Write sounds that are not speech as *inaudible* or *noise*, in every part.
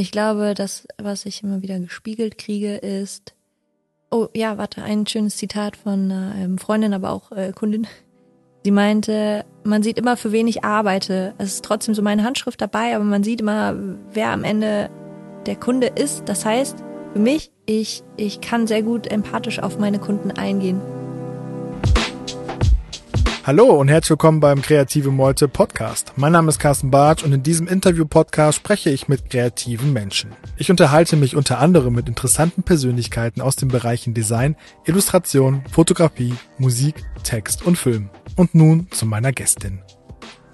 Ich glaube, das, was ich immer wieder gespiegelt kriege, ist, oh ja, warte, ein schönes Zitat von einer ähm, Freundin, aber auch äh, Kundin. Sie meinte, man sieht immer, für wen ich arbeite. Es ist trotzdem so meine Handschrift dabei, aber man sieht immer, wer am Ende der Kunde ist. Das heißt, für mich, ich, ich kann sehr gut empathisch auf meine Kunden eingehen. Hallo und herzlich willkommen beim Kreative Meute Podcast. Mein Name ist Carsten Bartsch und in diesem Interview-Podcast spreche ich mit kreativen Menschen. Ich unterhalte mich unter anderem mit interessanten Persönlichkeiten aus den Bereichen Design, Illustration, Fotografie, Musik, Text und Film. Und nun zu meiner Gästin.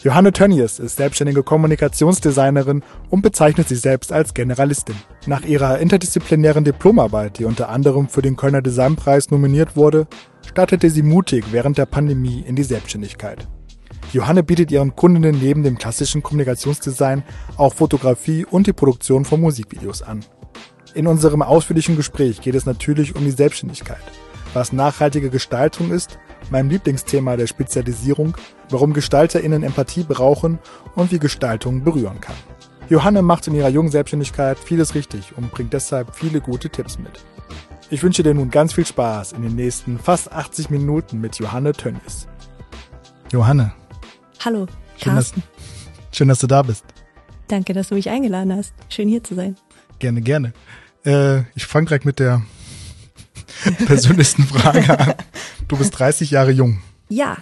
Johanne Tönnies ist selbstständige Kommunikationsdesignerin und bezeichnet sich selbst als Generalistin. Nach ihrer interdisziplinären Diplomarbeit, die unter anderem für den Kölner Designpreis nominiert wurde, startete sie mutig während der Pandemie in die Selbstständigkeit. Johanne bietet ihren Kundinnen neben dem klassischen Kommunikationsdesign auch Fotografie und die Produktion von Musikvideos an. In unserem ausführlichen Gespräch geht es natürlich um die Selbstständigkeit, was nachhaltige Gestaltung ist, mein Lieblingsthema der Spezialisierung, warum GestalterInnen Empathie brauchen und wie Gestaltung berühren kann. Johanne macht in ihrer jungen Selbstständigkeit vieles richtig und bringt deshalb viele gute Tipps mit. Ich wünsche dir nun ganz viel Spaß in den nächsten fast 80 Minuten mit Johanne Tönnies. Johanne. Hallo, schön dass, schön, dass du da bist. Danke, dass du mich eingeladen hast. Schön hier zu sein. Gerne, gerne. Äh, ich fange direkt mit der *laughs* persönlichsten Frage an. Du bist 30 Jahre jung. Ja.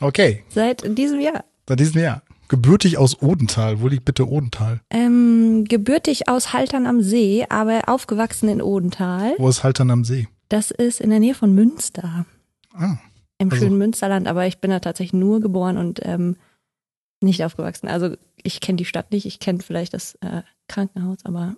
Okay. Seit diesem Jahr. Seit diesem Jahr. Gebürtig aus Odenthal. Wo liegt bitte Odenthal? Ähm, gebürtig aus Haltern am See, aber aufgewachsen in Odenthal. Wo ist Haltern am See? Das ist in der Nähe von Münster. Ah. Im also. schönen Münsterland, aber ich bin da tatsächlich nur geboren und ähm, nicht aufgewachsen. Also ich kenne die Stadt nicht, ich kenne vielleicht das äh, Krankenhaus, aber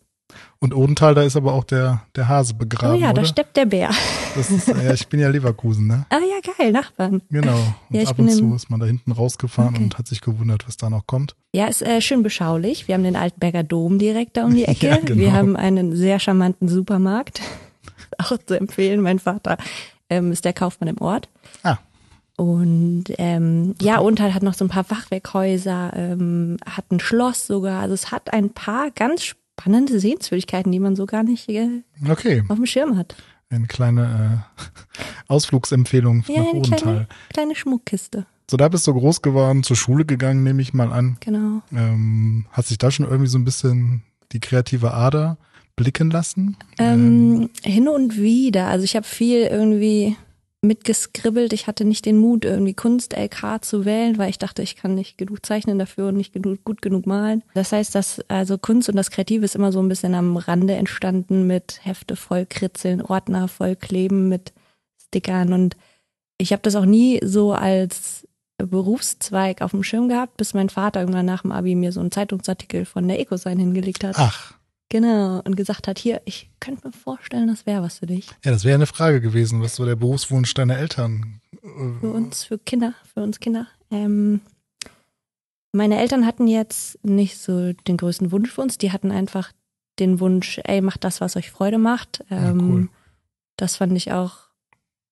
und Odenthal, da ist aber auch der, der Hase begraben. Oh ja, oder? da steppt der Bär. Das ist, ja, ich bin ja Leverkusen, ne? *laughs* Ah ja, geil, Nachbarn. Genau. Und ja, ab und zu ist man da hinten rausgefahren okay. und hat sich gewundert, was da noch kommt. Ja, ist äh, schön beschaulich. Wir haben den Altenberger Dom direkt da um die *laughs* Ecke. ja, genau. Wir haben einen sehr charmanten Supermarkt. *laughs* auch zu empfehlen. Mein Vater ähm, ist der Kaufmann im Ort. Ah. Und ähm, ja, Odenthal hat noch so ein paar Fachwerkhäuser, ähm, hat ein Schloss sogar. Also es hat ein paar ganz spannende Sehenswürdigkeiten, die man so gar nicht äh, okay. auf dem Schirm hat. Eine kleine äh, *laughs* Ausflugsempfehlung ja, nach eine Odenthal. Kleine, kleine Schmuckkiste. So, da bist du groß geworden, zur Schule gegangen, nehme ich mal an. Genau. Ähm, hat sich da schon irgendwie so ein bisschen die kreative Ader blicken lassen? Ähm, ähm. Hin und wieder. Also ich habe viel irgendwie mitgeskribbelt. Ich hatte nicht den Mut, irgendwie Kunst-LK zu wählen, weil ich dachte, ich kann nicht genug zeichnen dafür und nicht genug, gut genug malen. Das heißt, dass also Kunst und das Kreative ist immer so ein bisschen am Rande entstanden mit Hefte voll kritzeln, Ordner voll kleben mit Stickern und ich habe das auch nie so als Berufszweig auf dem Schirm gehabt, bis mein Vater irgendwann nach dem Abi mir so einen Zeitungsartikel von der Ecosign hingelegt hat. Ach. Genau, und gesagt hat, hier, ich könnte mir vorstellen, das wäre was für dich. Ja, das wäre eine Frage gewesen, was so der Berufswunsch deiner Eltern? Für uns, für Kinder, für uns Kinder. Ähm, meine Eltern hatten jetzt nicht so den größten Wunsch für uns, die hatten einfach den Wunsch, ey, macht das, was euch Freude macht. Ähm, ja, cool. Das fand ich auch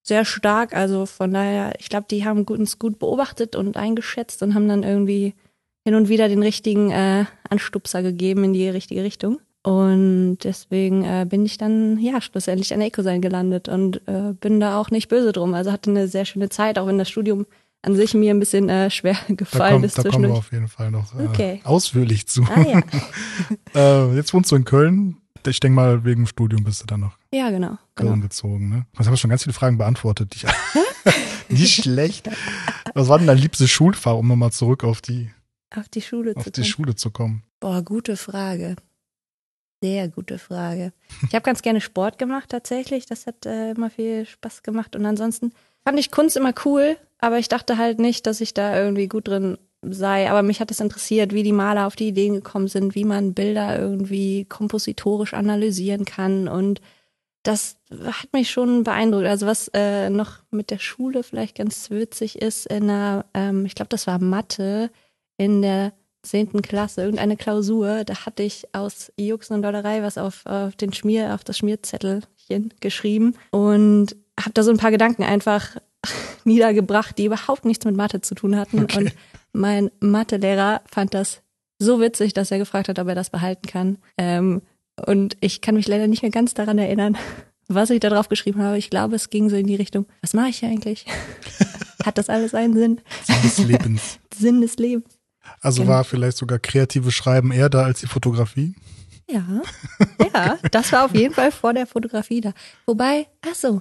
sehr stark, also von daher, ich glaube, die haben uns gut beobachtet und eingeschätzt und haben dann irgendwie hin und wieder den richtigen äh, Anstupser gegeben in die richtige Richtung. Und deswegen äh, bin ich dann ja schlussendlich an Ecosign gelandet und äh, bin da auch nicht böse drum. Also hatte eine sehr schöne Zeit, auch wenn das Studium an sich mir ein bisschen äh, schwer *laughs* gefallen da kommt, ist. Da kommen wir auf jeden Fall noch äh, okay. ausführlich zu. Ah, ja. *laughs* äh, jetzt wohnst du in Köln. Ich denke mal, wegen Studium bist du dann noch ja, genau, Köln genau. gezogen. Ne? Jetzt haben wir schon ganz viele Fragen beantwortet. Ich, nicht *laughs* schlecht. Was war denn dein liebstes Schulfach, um nochmal zurück auf die, auf die Schule auf zu die kommen? Schule zu kommen? Boah, gute Frage. Sehr gute Frage. Ich habe ganz gerne Sport gemacht tatsächlich. Das hat äh, immer viel Spaß gemacht. Und ansonsten fand ich Kunst immer cool, aber ich dachte halt nicht, dass ich da irgendwie gut drin sei. Aber mich hat es interessiert, wie die Maler auf die Ideen gekommen sind, wie man Bilder irgendwie kompositorisch analysieren kann. Und das hat mich schon beeindruckt. Also was äh, noch mit der Schule vielleicht ganz witzig ist, in einer, ähm, ich glaube, das war Mathe, in der zehnten Klasse, irgendeine Klausur, da hatte ich aus Jux und Dollerei was auf, auf den Schmier, auf das Schmierzettelchen geschrieben und habe da so ein paar Gedanken einfach *laughs* niedergebracht, die überhaupt nichts mit Mathe zu tun hatten. Okay. Und mein Mathelehrer fand das so witzig, dass er gefragt hat, ob er das behalten kann. Ähm, und ich kann mich leider nicht mehr ganz daran erinnern, *laughs* was ich da drauf geschrieben habe. Ich glaube, es ging so in die Richtung, was mache ich hier eigentlich? *laughs* Hat das alles einen Sinn? Sinn des Lebens. Sinn des Lebens. Also Genau. war vielleicht sogar kreatives Schreiben eher da als die Fotografie? Ja, ja, das war auf jeden Fall vor der Fotografie da. Wobei, ach so,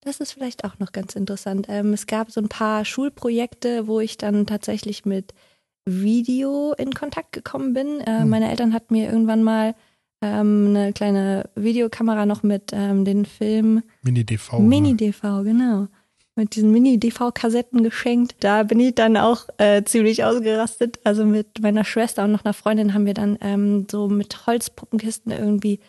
das ist vielleicht auch noch ganz interessant. Ähm, es gab so ein paar Schulprojekte, wo ich dann tatsächlich mit Video in Kontakt gekommen bin. Äh, Hm. Meine Eltern hatten mir irgendwann mal ähm, eine kleine Videokamera noch mit ähm, den Film Mini-DV. Mini-DV, genau. Mit diesen Mini-DV-Kassetten geschenkt. Da bin ich dann auch äh, ziemlich ausgerastet. Also mit meiner Schwester und noch einer Freundin haben wir dann ähm, so mit Holzpuppenkisten irgendwie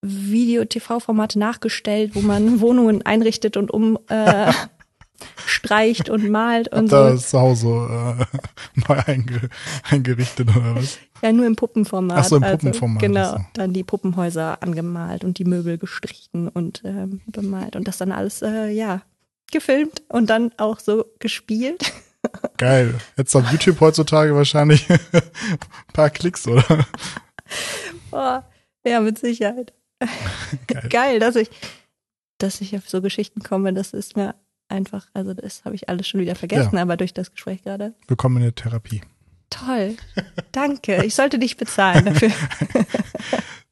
Video-TV-Formate nachgestellt, wo man *laughs* Wohnungen einrichtet und um äh, *laughs* streicht und malt und da so. ist zu Hause äh, *laughs* neu einge eingerichtet oder was? Ja, nur im Puppenformat. Ach so, im also, Puppenformat, Genau. ach so. Dann die Puppenhäuser angemalt und die Möbel gestrichen und ähm, bemalt und das dann alles, äh, ja, gefilmt und dann auch so gespielt. Geil. Jetzt auf YouTube heutzutage wahrscheinlich ein *laughs* paar Klicks, oder? Oh, ja, mit Sicherheit. Geil. Geil, dass ich, dass ich auf so Geschichten komme. Das ist mir einfach, also das habe ich alles schon wieder vergessen, aber durch das Gespräch gerade. Willkommen in der Therapie. Toll. Danke. Ich sollte dich bezahlen dafür. *laughs*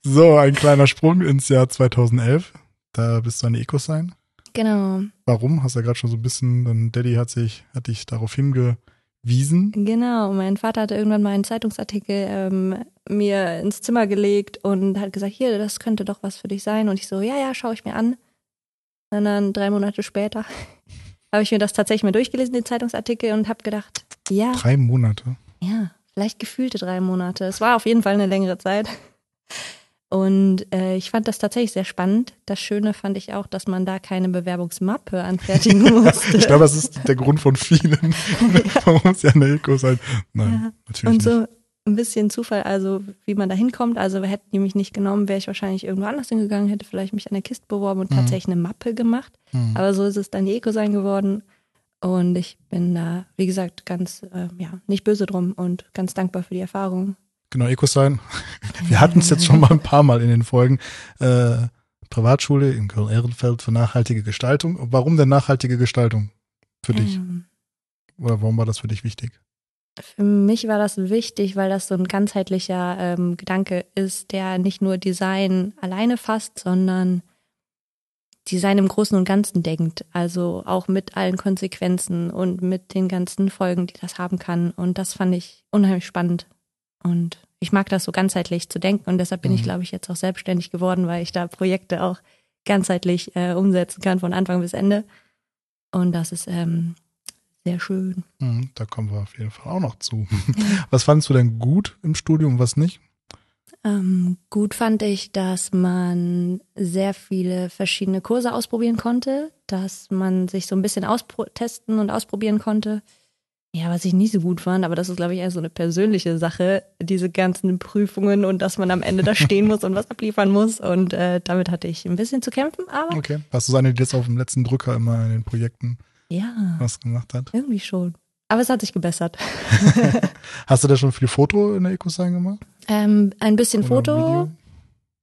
So, ein kleiner Sprung ins Jahr 2011. Da bist du eine Ecosign. Genau, Warum? Hast ja gerade schon so ein bisschen, dann Daddy hat sich, hat dich darauf hingewiesen. genau. Mein Vater hatte irgendwann mal einen Zeitungsartikel ähm, mir ins Zimmer gelegt und hat gesagt, hier, das könnte doch was für dich sein. Und ich so, ja, ja, schaue ich mir an. Und dann drei Monate später *laughs* habe ich mir das tatsächlich mal durchgelesen, den Zeitungsartikel, und habe gedacht, ja, Drei Monate. Ja, vielleicht gefühlte drei Monate. Es war auf jeden Fall eine längere Zeit. Und äh, ich fand das tatsächlich sehr spannend. Das Schöne fand ich auch, dass man da keine Bewerbungsmappe anfertigen *laughs* musste. Ich glaube, das ist der Grund von vielen, warum es *laughs* ja eine Eco sein. Nein, Ja. natürlich Und so nicht. ein bisschen Zufall, also wie man da hinkommt. Also hätten die mich nicht genommen, wäre ich wahrscheinlich irgendwo anders hingegangen, hätte vielleicht mich an der Kiste beworben und Mhm. tatsächlich eine Mappe gemacht. Hm. Aber so ist es dann die Eco sein geworden. Und ich bin da, wie gesagt, ganz, äh, ja, nicht böse drum und ganz dankbar für die Erfahrung. Genau, EcoSign. *laughs* Wir hatten es jetzt schon mal ein paar Mal in den Folgen. Äh, Privatschule in Köln-Ehrenfeld für nachhaltige Gestaltung. Warum denn nachhaltige Gestaltung für dich? Ähm, Oder warum war das für dich wichtig? Für mich war das wichtig, weil das so ein ganzheitlicher ähm, Gedanke ist, der nicht nur Design alleine fasst, sondern Design im Großen und Ganzen denkt. Also auch mit allen Konsequenzen und mit den ganzen Folgen, die das haben kann. Und das fand ich unheimlich spannend. Und ich mag das so ganzheitlich zu denken. Und deshalb bin ich, Mhm. glaube ich, jetzt auch selbstständig geworden, weil ich da Projekte auch ganzheitlich äh, umsetzen kann von Anfang bis Ende. Und das ist ähm, sehr schön. Hm, da kommen wir auf jeden Fall auch noch zu. *laughs* Was fandest du denn gut im Studium, was nicht? Ähm, gut fand ich, dass man sehr viele verschiedene Kurse ausprobieren konnte, dass man sich so ein bisschen austesten und ausprobieren konnte. Ja, was ich nicht so gut fand, aber das ist, glaube ich, eher so eine persönliche Sache, diese ganzen Prüfungen und dass man am Ende da stehen muss und was abliefern muss. Und äh, damit hatte ich ein bisschen zu kämpfen, aber Okay. Warst du so eine, die jetzt auf dem letzten Drücker immer in den Projekten ja, was gemacht hat? irgendwie schon. Aber es hat sich gebessert. *laughs* *laughs* Hast du da schon viel Foto in der EcoSign gemacht? Ähm, ein bisschen Oder Foto, Video?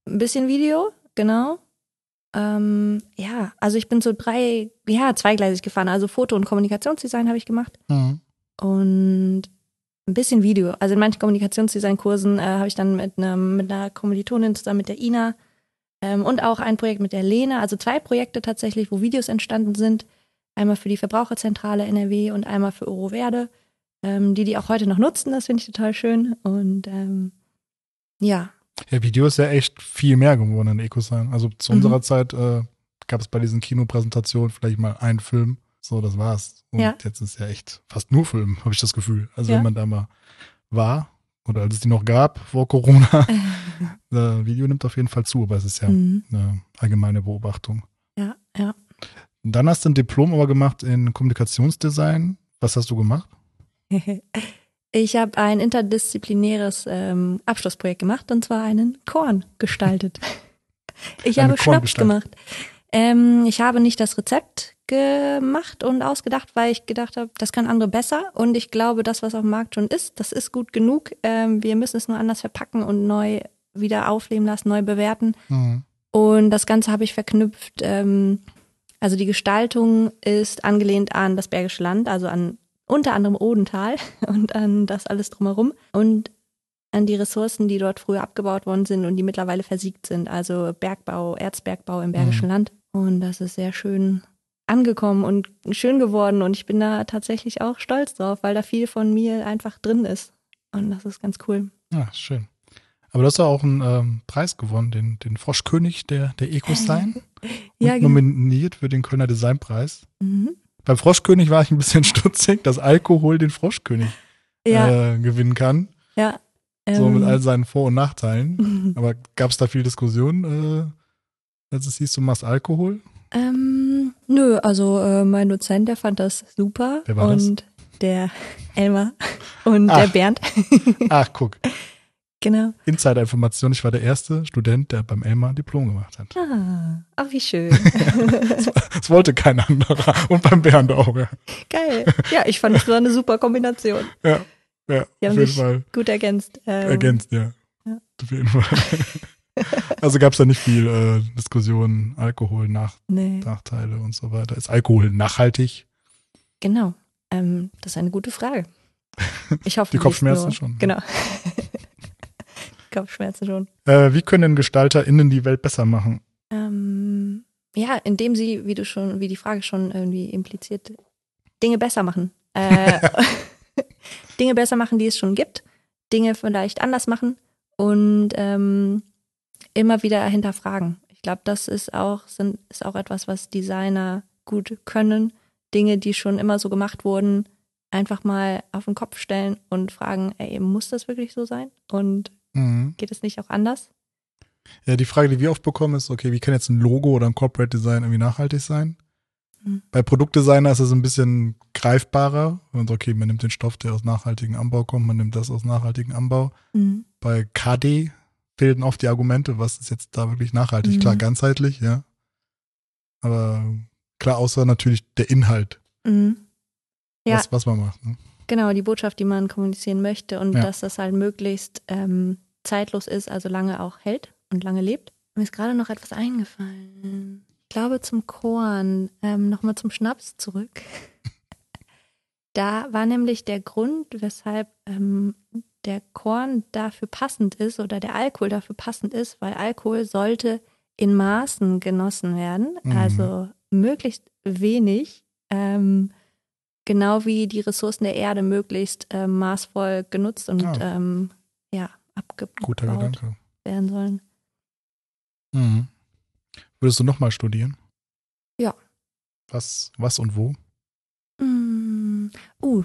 ein bisschen Video, genau. Ähm, ja, also ich bin so drei, ja, zweigleisig gefahren. Also Foto- und Kommunikationsdesign habe ich gemacht Mhm. Und ein bisschen Video. Also in manchen Kommunikationsdesign-Kursen äh, habe ich dann mit, einem, mit einer Kommilitonin zusammen mit der Ina ähm, und auch ein Projekt mit der Lena, also zwei Projekte tatsächlich, wo Videos entstanden sind. Einmal für die Verbraucherzentrale NRW und einmal für Euroverde, ähm, die die auch heute noch nutzen. Das finde ich total schön. Und ähm, ja, Ja, Video ist ja echt viel mehr geworden in EcoSign. Also zu Mhm. unserer Zeit äh, gab es bei diesen Kinopräsentationen vielleicht mal einen Film. So, das war's. Und Ja. jetzt ist ja echt fast nur Film, habe ich das Gefühl. Also Ja. wenn man da mal war oder als es die noch gab vor Corona, *laughs* äh, Video nimmt auf jeden Fall zu, aber es ist ja Mhm. eine allgemeine Beobachtung. ja, ja. Dann hast du ein Diplom aber gemacht in Kommunikationsdesign. Was hast du gemacht? *laughs* Ich habe ein interdisziplinäres ähm, Abschlussprojekt gemacht und zwar einen Korn gestaltet. *laughs* Ich Eine habe Schnaps gemacht. Ähm, ich habe nicht das Rezept gemacht und ausgedacht, weil ich gedacht habe, das kann andere besser. Und ich glaube, das, was auf dem Markt schon ist, das ist gut genug. Ähm, wir müssen es nur anders verpacken und neu wieder aufleben lassen, neu bewerten. Mhm. Und das Ganze habe ich verknüpft. Ähm, also die Gestaltung ist angelehnt an das Bergische Land, also an unter anderem Odental *laughs* und an das alles drumherum und an die Ressourcen, die dort früher abgebaut worden sind und die mittlerweile versiegt sind. Also Bergbau, Erzbergbau im Bergischen Mhm. Land. Und das ist sehr schön angekommen und schön geworden. Und ich bin da tatsächlich auch stolz drauf, weil da viel von mir einfach drin ist. Und das ist ganz cool. Ja, schön. Aber du hast ja auch einen ähm, Preis gewonnen, den, den Froschkönig der, der Eco-Sign. *laughs* Ja, und genau. nominiert für den Kölner Designpreis. Mhm. Beim Froschkönig war ich ein bisschen *laughs* stutzig, dass Alkohol den Froschkönig Ja, äh, gewinnen kann. ja. So mit ähm, all seinen Vor- und Nachteilen. *laughs* Aber gab es da viel Diskussion, äh, als es hieß, du machst Alkohol? Ähm, nö, also äh, mein Dozent, der fand das super. Wer war das? und der *laughs* Elmar und Ach. der Bernd. *laughs* Ach, guck. genau. Insider-Information, ich war der erste Student, der beim Elmar ein Diplom gemacht hat. Ah, ach, wie schön. *laughs* Das wollte kein anderer. Und beim Bernd auch, ja. Geil. Ja, ich fand das war eine super Kombination. Ja, ja auf jeden Fall. gut ergänzt. Ähm, Ergänzt, ja. ja. Auf jeden Fall. *laughs* Also gab es da nicht viel äh, Diskussion, Alkohol, Nach Nee, Nachteile und so weiter. Ist Alkohol nachhaltig? genau. Ähm, das ist eine gute Frage. *laughs* Ich hoffe, Die Kopfschmerzen schon. Genau. *laughs* Kopfschmerzen schon. Äh, wie können denn GestalterInnen die Welt besser machen? Ähm, ja, indem sie, wie du schon, wie die Frage schon irgendwie impliziert, Dinge besser machen. Äh, Dinge besser machen, die es schon gibt, Dinge vielleicht anders machen und ähm, immer wieder hinterfragen. Ich glaube, das ist auch, sind, ist auch etwas, was Designer gut können. Dinge, die schon immer so gemacht wurden, einfach mal auf den Kopf stellen und fragen, ey, muss das wirklich so sein? Und Mhm. geht es nicht auch anders? Ja, die Frage, die wir oft bekommen, ist, okay, wie kann jetzt ein Logo oder ein Corporate Design irgendwie nachhaltig sein? Mhm. Bei Produktdesigner ist es ein bisschen greifbarer. Und okay, man nimmt den Stoff, der aus nachhaltigem Anbau kommt, man nimmt das aus nachhaltigem Anbau. Mhm. Bei KD fehlen oft die Argumente, was ist jetzt da wirklich nachhaltig? Mhm. Klar, ganzheitlich, ja. Aber klar, außer natürlich der Inhalt, Mhm. Ja. was, was man macht. Ne? Genau, die Botschaft, die man kommunizieren möchte und Ja. dass das halt möglichst ähm, zeitlos ist, also lange auch hält und lange lebt. Mir ist gerade noch etwas eingefallen. Ich glaube zum Korn, ähm, nochmal zum Schnaps zurück. *laughs* Da war nämlich der Grund, weshalb ähm, der Korn dafür passend ist oder der Alkohol dafür passend ist, weil Alkohol sollte in Maßen genossen werden, Mhm. also möglichst wenig, ähm, genau wie die Ressourcen der Erde möglichst ähm, maßvoll genutzt und Ah. ähm, ja, abgebaut werden sollen. Mhm. Würdest du nochmal studieren? Ja. Was, was und wo? Mm, uh,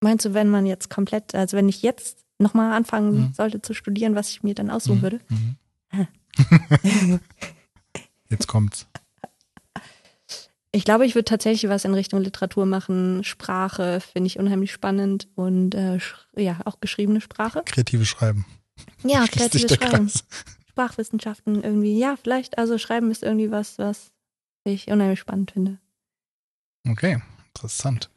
meinst du, wenn man jetzt komplett, also wenn ich jetzt nochmal anfangen Mhm. sollte zu studieren, was ich mir dann aussuchen Mhm. würde? Mhm. *laughs* Jetzt kommt's. Ich glaube, ich würde tatsächlich was in Richtung Literatur machen. Sprache finde ich unheimlich spannend und äh, ja, auch geschriebene Sprache. Kreative Schreiben. Ja, *laughs* kreatives Schreiben. Kreis. Sprachwissenschaften irgendwie. Ja, vielleicht, also Schreiben ist irgendwie was, was ich unheimlich spannend finde. Okay, interessant.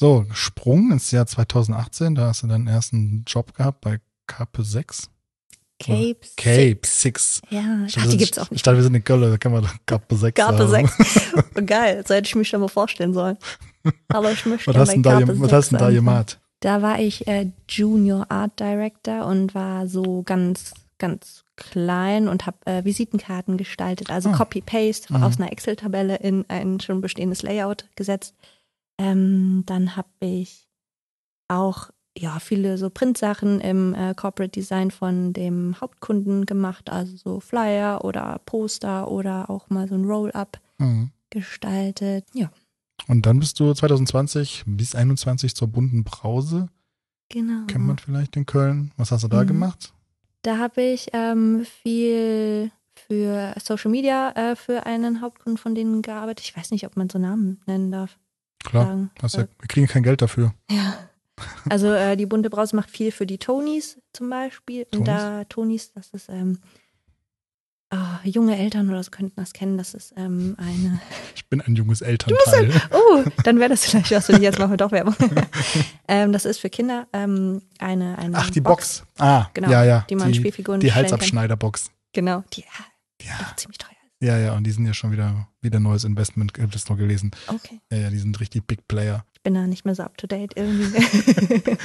So, Sprung ins Jahr 2018, da hast du deinen ersten Job gehabt bei Cape 6. Capes. Cape 6. Ja, Ich ach, die gibt's auch Ich nicht. dachte, wir sind in Köln, da kann man Cape 6 Gape sagen. 6. Geil, so hätte ich mich schon mal vorstellen sollen. *laughs* Aber ich möchte Was hast, bei da, Gape gem- was 6 hast denn da gemacht? Da war ich äh, Junior Art Director und war so ganz, ganz klein und habe äh, Visitenkarten gestaltet, also Ah. Copy-Paste Mhm. aus einer Excel-Tabelle in ein schon bestehendes Layout gesetzt. Ähm, dann habe ich auch ja viele so Printsachen im äh, Corporate Design von dem Hauptkunden gemacht, also so Flyer oder Poster oder auch mal so ein Roll-up Mhm. gestaltet. Ja, Und dann bist du 2020 bis 21 zur bunten Brause. genau. Kennt man vielleicht in Köln. Was hast du da Mhm. gemacht? Da habe ich ähm, viel für Social Media äh, für einen Hauptkunden von denen gearbeitet. Ich weiß nicht, ob man so Namen nennen darf. Klar, Sagen. hast ja, wir kriegen kein Geld dafür. Ja. Also äh, die bunte Brause macht viel für die Tonys zum Beispiel. Und Tonys? da Tonys, das ist ähm, ah, junge Eltern oder so könnten das kennen. Das ist ähm, eine. *laughs* Ich bin ein junges Elternteil. Ein, oh, dann wäre das vielleicht was für dich. Jetzt *laughs* machen wir doch Werbung. *laughs* ähm, das ist für Kinder ähm, eine, eine. Ach, die Box. Box. Ah, genau, ja, ja. Die man die, Spielfiguren Die Halsabschneiderbox. Genau, die ja. Auch ziemlich teuer. Ja, ja, und die sind ja schon wieder, wieder neues Investment, habe das noch gelesen. Okay. Ja, ja, die sind richtig Big Player. Ich bin da nicht mehr so up to date irgendwie. *laughs*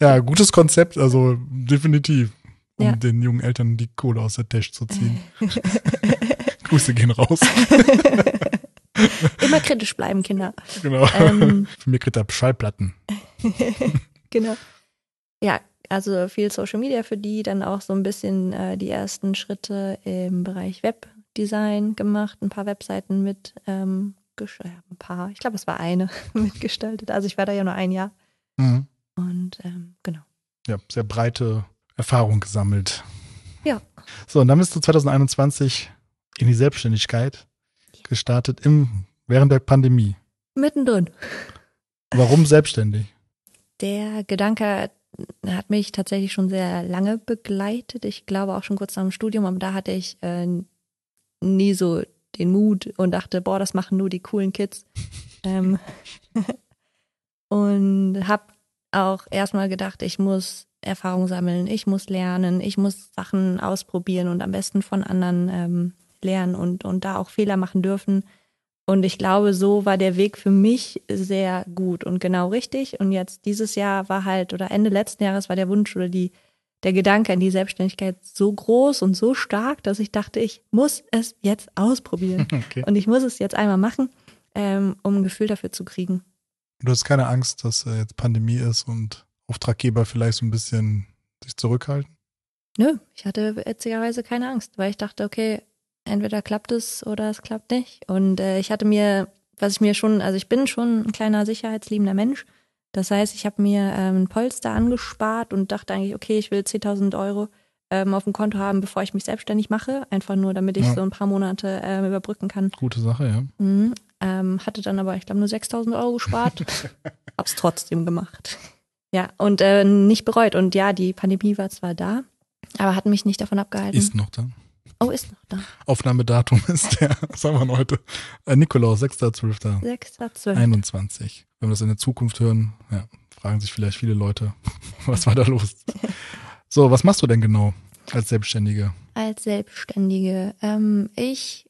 ja, gutes Konzept, also definitiv, um Ja. den jungen Eltern die Kohle aus der Tasche zu ziehen. *laughs* Grüße gehen raus. *laughs* Immer kritisch bleiben, Kinder. genau. Ähm, Für mich kriegt er Schallplatten. genau. Ja, also viel Social Media für die, dann auch so ein bisschen äh, die ersten Schritte im Bereich Webdesign gemacht, ein paar Webseiten mit, ähm, äh, ein paar, ich glaube, es war eine *laughs* mitgestaltet. Also ich war da ja nur ein Jahr Mhm. und ähm, genau. Ja, sehr breite Erfahrung gesammelt. Ja. So, und dann bist du 2021 in die Selbstständigkeit gestartet im, während der Pandemie. Mittendrin. Warum selbstständig? Der Gedanke hat mich tatsächlich schon sehr lange begleitet. Ich glaube auch schon kurz nach dem Studium, aber da hatte ich äh, nie so den Mut und dachte, boah, das machen nur die coolen Kids. *laughs* ähm, *laughs* und habe auch erstmal gedacht, ich muss Erfahrung sammeln, ich muss lernen, ich muss Sachen ausprobieren und am besten von anderen ähm, lernen und, und da auch Fehler machen dürfen. Und ich glaube, so war der Weg für mich sehr gut und genau richtig. Und jetzt dieses Jahr war halt, oder Ende letzten Jahres war der Wunsch oder die, der Gedanke an die Selbstständigkeit so groß und so stark, dass ich dachte, ich muss es jetzt ausprobieren. *laughs* Okay. Und ich muss es jetzt einmal machen, ähm, um ein Gefühl dafür zu kriegen. Du hast keine Angst, dass äh, jetzt Pandemie ist und Auftraggeber vielleicht so ein bisschen sich zurückhalten? Nö, ich hatte witzigerweise keine Angst, weil ich dachte, okay, entweder klappt es oder es klappt nicht. Und äh, ich hatte mir, was ich mir schon, also ich bin schon ein kleiner sicherheitsliebender Mensch. Das heißt, ich habe mir ähm, ein Polster angespart und dachte eigentlich, okay, ich will 10.000 Euro ähm, auf dem Konto haben, bevor ich mich selbstständig mache. Einfach nur, damit ich Ja. so ein paar Monate ähm, überbrücken kann. Gute Sache, ja. Mhm. Ähm, hatte dann aber, ich glaube, nur 6.000 Euro gespart. *laughs* Hab's trotzdem gemacht. Ja, und äh, nicht bereut. Und ja, die Pandemie war zwar da, aber hat mich nicht davon abgehalten. Ist noch da. Oh, ist noch da. Aufnahmedatum *laughs* ist der, was haben wir denn heute? Äh, Nikolaus, 6.12. 6.12. 21. Wenn wir das in der Zukunft hören, ja, fragen sich vielleicht viele Leute, *laughs* was war da los? So, was machst du denn genau als Selbstständige? Als Selbstständige. Ähm, ich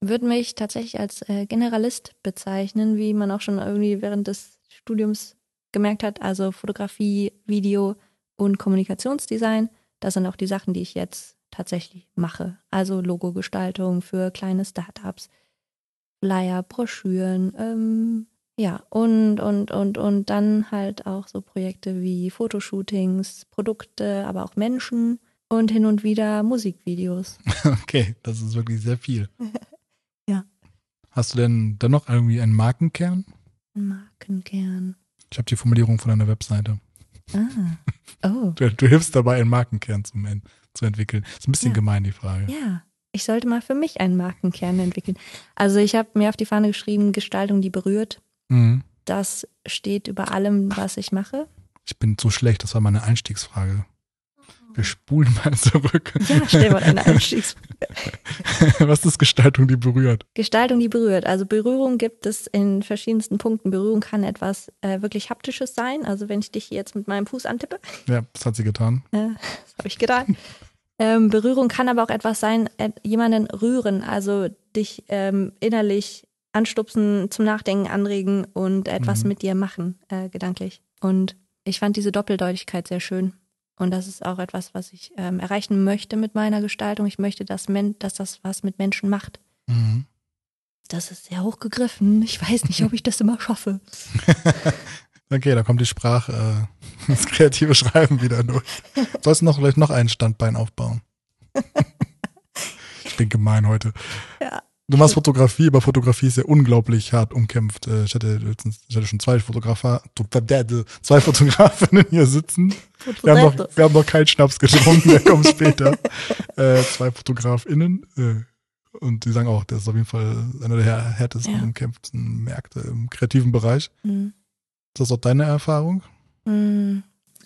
würde mich tatsächlich als äh, Generalist bezeichnen, wie man auch schon irgendwie während des Studiums gemerkt hat. Also Fotografie, Video und Kommunikationsdesign. Das sind auch die Sachen, die ich jetzt tatsächlich mache. Also Logogestaltung für kleine Startups, Flyer, Broschüren, ähm, ja, und, und, und, und dann halt auch so Projekte wie Fotoshootings, Produkte, aber auch Menschen und hin und wieder Musikvideos. *laughs* Okay, das ist wirklich sehr viel. *laughs* Ja. Hast du denn dann noch irgendwie einen Markenkern? Markenkern. Ich habe die Formulierung von deiner Webseite. Ah. Oh. Du, du hilfst dabei, einen Markenkern zu, zu entwickeln. Ist ein bisschen Ja. gemein, die Frage. Ja. Ich sollte mal für mich einen Markenkern entwickeln. Also ich habe mir auf die Fahne geschrieben, Gestaltung, die berührt. Mhm. Das steht über allem, was ich mache. Ich bin so schlecht, das war meine Einstiegsfrage. Wir spulen mal zurück. *laughs* Ja, stell mal eine Einstiegs. *laughs* Was ist Gestaltung, die berührt? Gestaltung, die berührt. Also Berührung gibt es in verschiedensten Punkten. Berührung kann etwas äh, wirklich Haptisches sein. Also wenn ich dich jetzt mit meinem Fuß antippe, Ja, das hat sie getan. äh, das habe ich getan. *laughs* ähm, Berührung kann aber auch etwas sein, äh, jemanden rühren, also dich ähm, innerlich anstupsen, zum Nachdenken anregen und etwas Mhm. mit dir machen, äh, gedanklich. Und ich fand diese Doppeldeutigkeit sehr schön. Und das ist auch etwas, was ich ähm, erreichen möchte mit meiner Gestaltung. Ich möchte, dass, Men dass das was mit Menschen macht. Mhm. Das ist sehr hochgegriffen. Ich weiß nicht, ob ich das immer schaffe. *laughs* Okay, da kommt die Sprache, äh, *laughs* das kreative Schreiben wieder durch. Sollst du noch vielleicht noch ein Standbein aufbauen? *laughs* ich bin gemein heute. Ja. Du machst Fotografie, aber Fotografie ist ja unglaublich hart umkämpft. Äh, Ich hatte, ich hatte schon zwei Fotografer, zwei Fotografinnen hier sitzen. Wir haben noch, wir haben noch keinen Schnaps getrunken, der kommt später. *laughs* äh, zwei FotografInnen. Äh, und die sagen auch, das ist auf jeden Fall einer der här- härtesten, Ja. umkämpften Märkte im kreativen Bereich. Mhm. Ist das auch deine Erfahrung? Mm,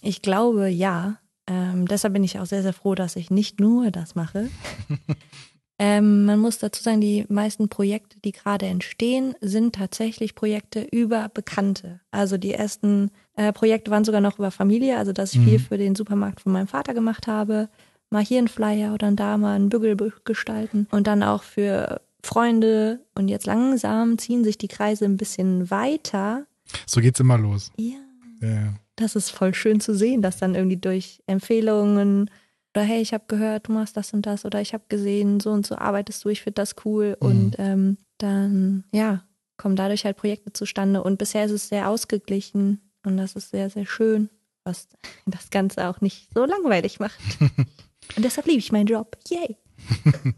Ich glaube, ja. Ähm, deshalb bin ich auch sehr, sehr froh, dass ich nicht nur das mache. *laughs* Ähm, man muss dazu sagen, die meisten Projekte, die gerade entstehen, sind tatsächlich Projekte über Bekannte. Also die ersten äh, Projekte waren sogar noch über Familie, also dass ich Mhm. viel für den Supermarkt von meinem Vater gemacht habe. Mal hier ein Flyer oder da mal einen Bügel gestalten. Und dann auch für Freunde. Und jetzt langsam ziehen sich die Kreise ein bisschen weiter. So geht's immer los. Ja, ja. Das ist voll schön zu sehen, dass dann irgendwie durch Empfehlungen oder hey, ich habe gehört, du machst das und das oder ich habe gesehen, so und so arbeitest du, ich finde das cool Mhm. und ähm, dann ja kommen dadurch halt Projekte zustande und bisher ist es sehr ausgeglichen und das ist sehr sehr schön, was das Ganze auch nicht so langweilig macht. *laughs* und deshalb liebe ich meinen Job, yay! *laughs*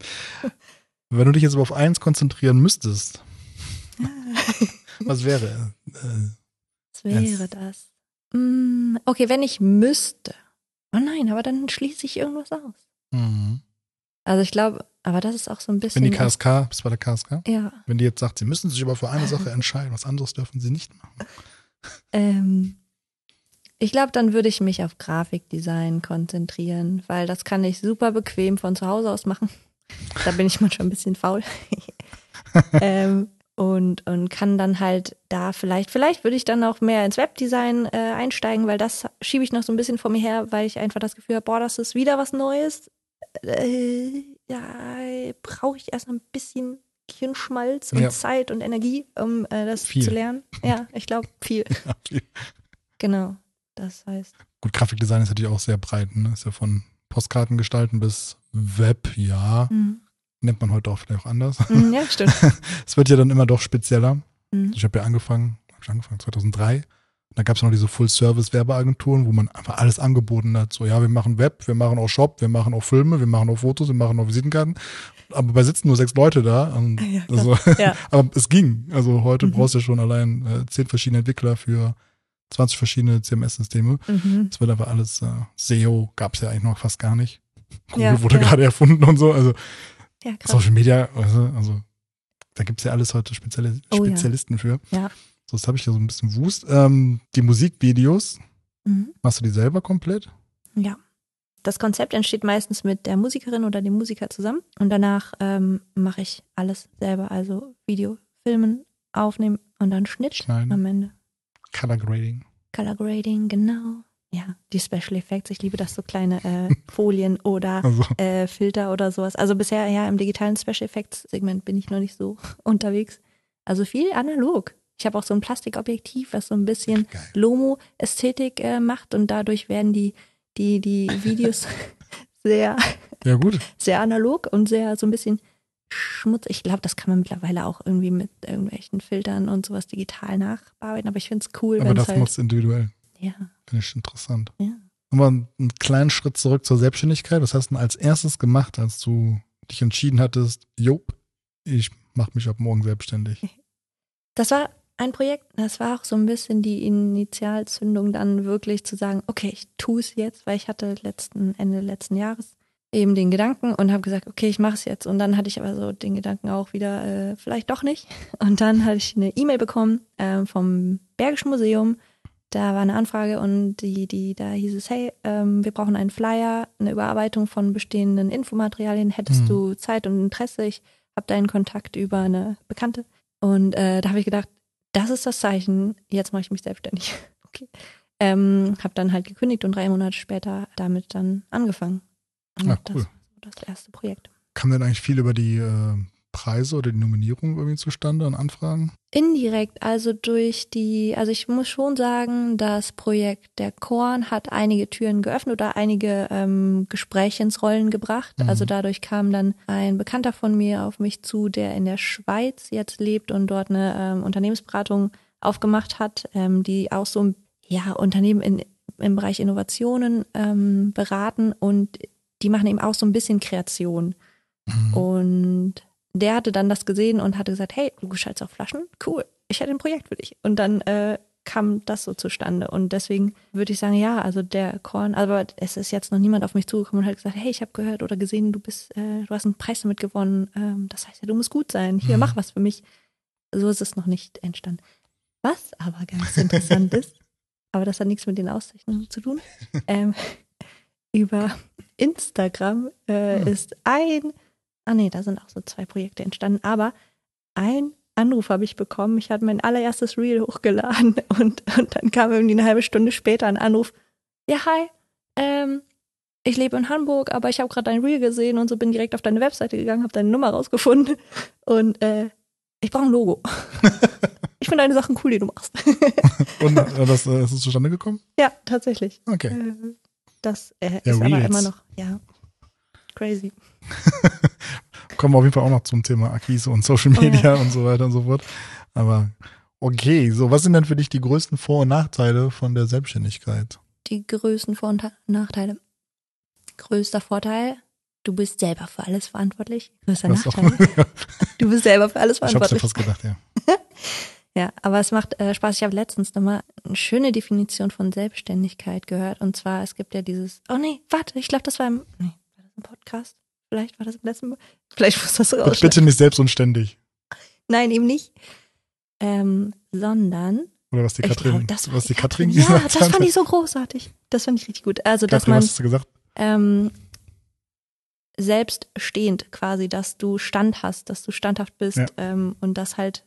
Wenn du dich jetzt aber auf eins konzentrieren müsstest, *laughs* was wäre? Äh, Was wäre Yes. das? Mm, okay, wenn ich müsste. Oh nein, aber dann schließe ich irgendwas aus. mhm. Also ich glaube, aber das ist auch so ein bisschen. Wenn die KSK, bist du bei der KSK? Ja. Wenn die jetzt sagt, sie müssen sich aber für eine Sache *laughs* entscheiden, was anderes dürfen sie nicht machen. Ähm, ich glaube, dann würde ich mich auf Grafikdesign konzentrieren, weil das kann ich super bequem von zu Hause aus machen. Da bin ich manchmal ein bisschen faul. *laughs* *laughs* ähm, und, und kann dann halt da vielleicht, vielleicht würde ich dann auch mehr ins Webdesign äh, einsteigen, weil das schiebe ich noch so ein bisschen vor mir her, weil ich einfach das Gefühl habe, boah, das ist wieder was Neues. Äh, ja, brauche ich erst noch ein bisschen Hirnschmalz und Ja. Zeit und Energie, um äh, das Viel. zu lernen. Ja, ich glaube *laughs* viel. Genau. Das heißt, Gut, Grafikdesign ist natürlich auch sehr breit. Ne? Ist ja von Postkarten gestalten bis Web, ja. mhm. Nennt man heute auch vielleicht auch anders. Mhm, ja, *laughs* stimmt. Es wird ja dann immer doch spezieller. Mhm. Ich habe ja angefangen, hab ich angefangen 2003. Da gab es noch diese Full-Service-Werbeagenturen, wo man einfach alles angeboten hat. So, ja, wir machen Web, wir machen auch Shop, wir machen auch Filme, wir machen auch Fotos, wir machen auch Visitenkarten. Aber bei sitzen nur sechs Leute da. Und Ja, also, *laughs* Ja. aber es ging. Also heute Mhm. brauchst du ja schon allein äh, zehn verschiedene Entwickler für 20 verschiedene CMS-Systeme. Mhm. Es wird aber alles, äh, SEO gab es ja eigentlich noch fast gar nicht. Google Ja, wurde gerade erfunden und so. Also Ja, krass. Social Media, also, also da gibt's ja alles heute spezielle Oh ja. Spezialisten für. Ja. So, jetzt habe ich ja so ein bisschen Wust. Ähm, die Musikvideos, Mhm. machst du die selber komplett? Ja. Das Konzept entsteht meistens mit der Musikerin oder dem Musiker zusammen und danach ähm, mache ich alles selber, also Video, Filmen, aufnehmen und dann Schnitt Schneiden. am Ende. Color Grading. Color Grading, genau. Ja, die Special Effects, ich liebe das, so kleine äh, *laughs* Folien oder Also, äh, Filter oder sowas. Also bisher ja im digitalen Special Effects Segment bin ich noch nicht so *laughs* unterwegs. Also viel analog. Ich habe auch so ein Plastikobjektiv, was so ein bisschen. Lomo-Ästhetik äh, macht und dadurch werden die, die, die *laughs* Videos sehr, Ja, gut. sehr analog und sehr so ein bisschen schmutzig. Ich glaube, das kann man mittlerweile auch irgendwie mit irgendwelchen Filtern und sowas digital nachbearbeiten, aber ich finde es cool, Aber wenn das es halt. du individuell. Ja. Finde ich interessant. Ja. Aber einen kleinen Schritt zurück zur Selbstständigkeit. Was hast du denn als erstes gemacht, als du dich entschieden hattest, jo, ich mache mich ab morgen selbstständig? *laughs* Das war ein Projekt, das war auch so ein bisschen die Initialzündung, dann wirklich zu sagen, okay, ich tue es jetzt, weil ich hatte letzten Ende letzten Jahres eben den Gedanken und habe gesagt, okay, ich mache es jetzt. Und dann hatte ich aber so den Gedanken auch wieder, äh, vielleicht doch nicht. *laughs* Und dann hatte ich eine E-Mail bekommen äh, vom Bergischen Museum. Da war eine Anfrage und die, die, da hieß es, hey, ähm, wir brauchen einen Flyer, eine Überarbeitung von bestehenden Infomaterialien. Hättest Mhm. du Zeit und Interesse? Ich habe deinen Kontakt über eine Bekannte. Und äh, da habe ich gedacht, das ist das Zeichen, jetzt mache ich mich selbstständig. *laughs* Okay. Ähm, habe dann halt gekündigt und drei Monate später damit dann angefangen. Und das cool. war so das erste Projekt. Kam denn eigentlich viel über die äh, Preise oder die Nominierung irgendwie zustande an Anfragen? Indirekt, also durch die, also ich muss schon sagen, das Projekt der Korn hat einige Türen geöffnet oder einige ähm, Gespräche ins Rollen gebracht. Mhm. Also dadurch kam dann ein Bekannter von mir auf mich zu, der in der Schweiz jetzt lebt und dort eine ähm, Unternehmensberatung aufgemacht hat, ähm, die auch so ja Unternehmen in, im Bereich Innovationen ähm, beraten und die machen eben auch so ein bisschen Kreation. Mhm. Und der hatte dann das gesehen und hatte gesagt, hey, du gestaltest auch Flaschen? Cool, ich hätte ein Projekt für dich. Und dann äh, kam das so zustande. Und deswegen würde ich sagen, ja, also der Korn, aber es ist jetzt noch niemand auf mich zugekommen und hat gesagt, hey, ich habe gehört oder gesehen, du bist, äh, du hast einen Preis damit gewonnen. Ähm, das heißt ja, du musst gut sein. Hier, Mhm. mach was für mich. So ist es noch nicht entstanden. Was aber ganz interessant ist, *laughs* aber das hat nichts mit den Auszeichnungen zu tun. *laughs* Ähm, *laughs* über Instagram äh, Hm. ist ein ah nee, da sind auch so zwei Projekte entstanden. Aber ein Anruf habe ich bekommen. Ich hatte mein allererstes Reel hochgeladen *laughs* und, und dann kam irgendwie eine halbe Stunde später ein Anruf. Ja, hi, ähm, ich lebe in Hamburg, aber ich habe gerade dein Reel gesehen und so bin direkt auf deine Webseite gegangen, habe deine Nummer rausgefunden *laughs* und äh, ich brauche ein Logo. *laughs* ich finde deine Sachen cool, die du machst. und äh, das, äh, ist es zustande gekommen? Ja, tatsächlich. Okay. Äh, das äh, Ja, ist aber Reels. immer noch, ja, crazy. Kommen wir auf jeden Fall auch noch zum Thema Akquise und Social Oh ja. Media und so weiter und so fort. Aber okay, so, was sind denn für dich die größten Vor- und Nachteile von der Selbstständigkeit? Die größten Vor- und Nachteile. Größter Vorteil, du bist selber für alles verantwortlich. Größter Was auch- Nachteil, *laughs* du bist selber für alles Ich hab's ja verantwortlich. fast gedacht, ja. *laughs* Ja, aber es macht äh, Spaß. Ich habe letztens nochmal eine schöne Definition von Selbstständigkeit gehört. Und zwar, es gibt ja dieses, oh nee, warte, ich glaube, das war im, nee, war das im Podcast? Vielleicht war das im letzten, vielleicht muss das raus. Bitte nicht selbst und ständig. Nein, eben nicht. Ähm, sondern, Oder was die Katrin, glaube, das was die Katrin Ja, gesagt das fand ich so großartig. Das fand ich richtig gut. Also, dass Katrin, man was hast du gesagt? ähm, selbststehend quasi, dass du Stand hast, dass du standhaft bist Ja. ähm, und das halt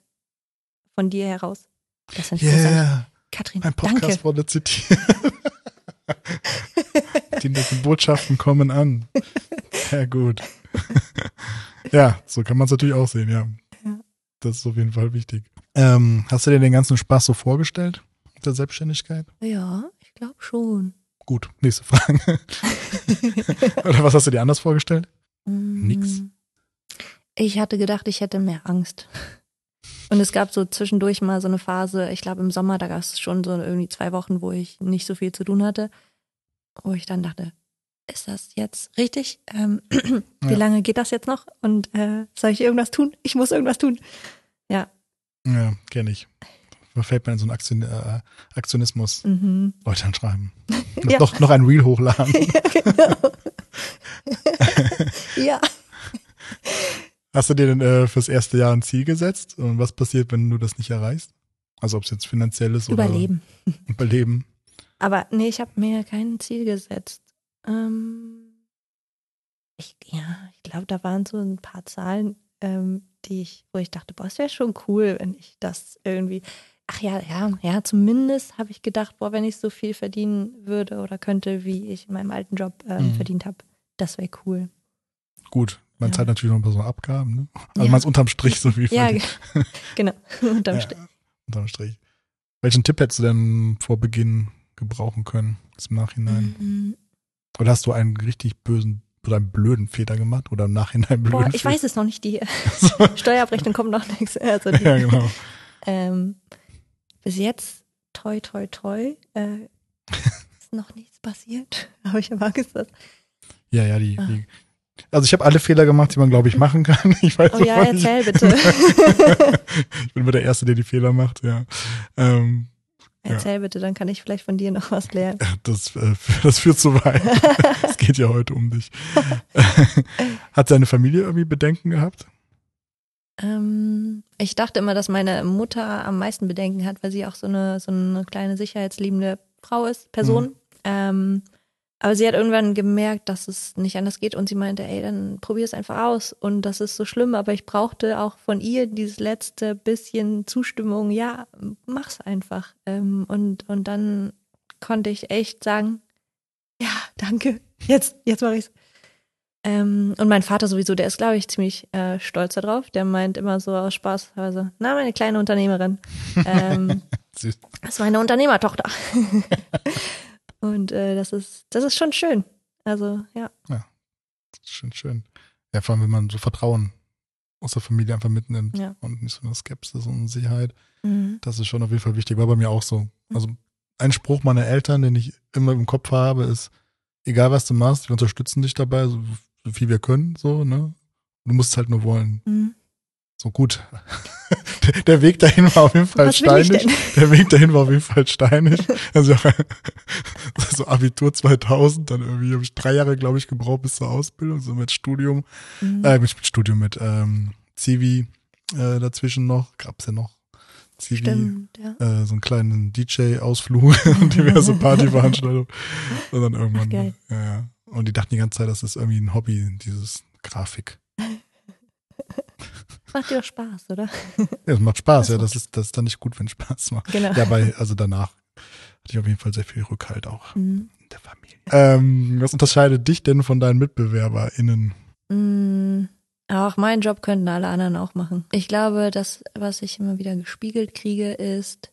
von dir heraus. Das. Yeah, Katrin, ein Podcast danke. wurde zitiert. *laughs* die Botschaften kommen an. Sehr gut. ja, so kann man es natürlich auch sehen, ja. Ja. Das ist auf jeden Fall wichtig. Ähm, hast du dir den ganzen Spaß so vorgestellt mit der Selbstständigkeit? Ja, ich glaube schon. Gut, nächste Frage. *laughs* Oder was hast du dir anders vorgestellt? Nix. Mm. Ich hatte gedacht, ich hätte mehr Angst. Und es gab so zwischendurch mal so eine Phase, ich glaube im Sommer, da gab es schon so irgendwie zwei Wochen, wo ich nicht so viel zu tun hatte, wo ich dann dachte, ist das jetzt richtig? Ähm, *clears throat* wie Ja. lange geht das jetzt noch? Und äh, soll ich irgendwas tun? Ich muss irgendwas tun. Ja. Ja, kenne ich. Da fällt mir in so ein Aktion, äh, Aktionismus. Mhm. Leute anschreiben. *laughs* Ja. Noch, noch ein Reel hochladen. *laughs* ja, genau. *laughs* ja. Hast du dir denn äh, fürs erste Jahr ein Ziel gesetzt? Und was passiert, wenn du das nicht erreichst? Also ob es jetzt finanziell ist oder Überleben. Überleben. Aber nee, ich habe mir kein Ziel gesetzt. Ähm, ich, ja, ich glaube, da waren so ein paar Zahlen, ähm, die ich, wo ich dachte, boah, es wäre schon cool, wenn ich das irgendwie. Ach ja, ja, ja, zumindest habe ich gedacht, boah, wenn ich so viel verdienen würde oder könnte, wie ich in meinem alten Job ähm, Mhm. verdient habe, das wäre cool. Gut, man Ja. zahlt natürlich noch ein paar so Abgaben, ne? Also Ja. man ist unterm Strich so Ja, verdient. *laughs* genau. *laughs* Unterm Ja, Strich. unterm Strich. Welchen Tipp hättest du denn vor Beginn gebrauchen können, jetzt im Nachhinein? Mhm. Oder hast du einen richtig bösen oder einen blöden Fehler gemacht oder im Nachhinein blöden Boah, ich weiß es noch nicht. Die *laughs* Fehler? Steuerabrechnung kommt noch nichts. Also *laughs* die, ja, genau. Ähm, bis jetzt, toi, toi, toi, äh, *laughs* ist noch nichts passiert. Aber ich habe Angst, dass. Ja, ja, die, Ah. die also ich habe alle Fehler gemacht, die man, glaube ich, machen kann. Ich weiß Oh ja, aber nicht. erzähl bitte. ich bin immer der Erste, der die Fehler macht, ja. Ähm, erzähl bitte, dann kann ich vielleicht von dir noch was lernen. *laughs* das, äh, das führt zu weit. *laughs* Es geht ja heute um dich. *laughs* Hat deine Familie irgendwie Bedenken gehabt? Ähm, ich dachte immer, dass meine Mutter am meisten Bedenken hat, weil sie auch so eine, so eine kleine sicherheitsliebende Frau ist, Person. Mhm. Ähm, aber sie hat irgendwann gemerkt, dass es nicht anders geht und sie meinte, ey, dann probier es einfach aus. Und das ist so schlimm, aber ich brauchte auch von ihr dieses letzte bisschen Zustimmung. Ja, mach's einfach. Ähm, und, und dann konnte ich echt sagen, ja, *laughs* danke, jetzt, jetzt mach ich's. Ähm, und mein Vater sowieso, der ist, glaube ich, ziemlich äh, stolz darauf. Der meint immer so aus Spaß, also, na, meine kleine Unternehmerin. *laughs* ähm, das ist meine Unternehmertochter. *laughs* und äh, das ist, das ist schon schön. Also, ja. Schön, schön. Ja, vor allem, wenn man so Vertrauen aus der Familie einfach mitnimmt Ja. und nicht so eine Skepsis und Sicherheit. Mhm. Das ist schon auf jeden Fall wichtig. War bei mir auch so. Also ein Spruch meiner Eltern, den ich immer im Kopf habe, ist, egal was du machst, wir unterstützen dich dabei, so, so viel wir können, so, ne? Du musst es halt nur wollen. Mhm. So gut. *laughs* Der, Weg dahin war auf jeden Fall Was steinig. *laughs* Der Weg dahin war auf jeden Fall steinig. Also *laughs* so Abitur 2000, dann irgendwie habe ich drei Jahre, glaube ich, gebraucht bis zur Ausbildung, so mit Studium, Mhm. äh, mit Studium, mit ähm, Zivi äh, dazwischen noch, gab's ja noch Zivi, Stimmt, ja. äh, so einen kleinen DJ-Ausflug und diverse Partyveranstaltungen. Und dann irgendwann, Ach, ja, ja. Und die dachten die ganze Zeit, das ist irgendwie ein Hobby, dieses Grafik. Macht dir doch Spaß, oder? *laughs* Ja, es macht Spaß, Das ja. macht- Das ist, das ist dann nicht gut, wenn es Spaß macht. Genau. Ja, bei, also danach hatte ich auf jeden Fall sehr viel Rückhalt auch Mhm. in der Familie. Ähm, was unterscheidet dich denn von deinen MitbewerberInnen? Mm, Auch meinen Job könnten alle anderen auch machen. Ich glaube, das, was ich immer wieder gespiegelt kriege, ist.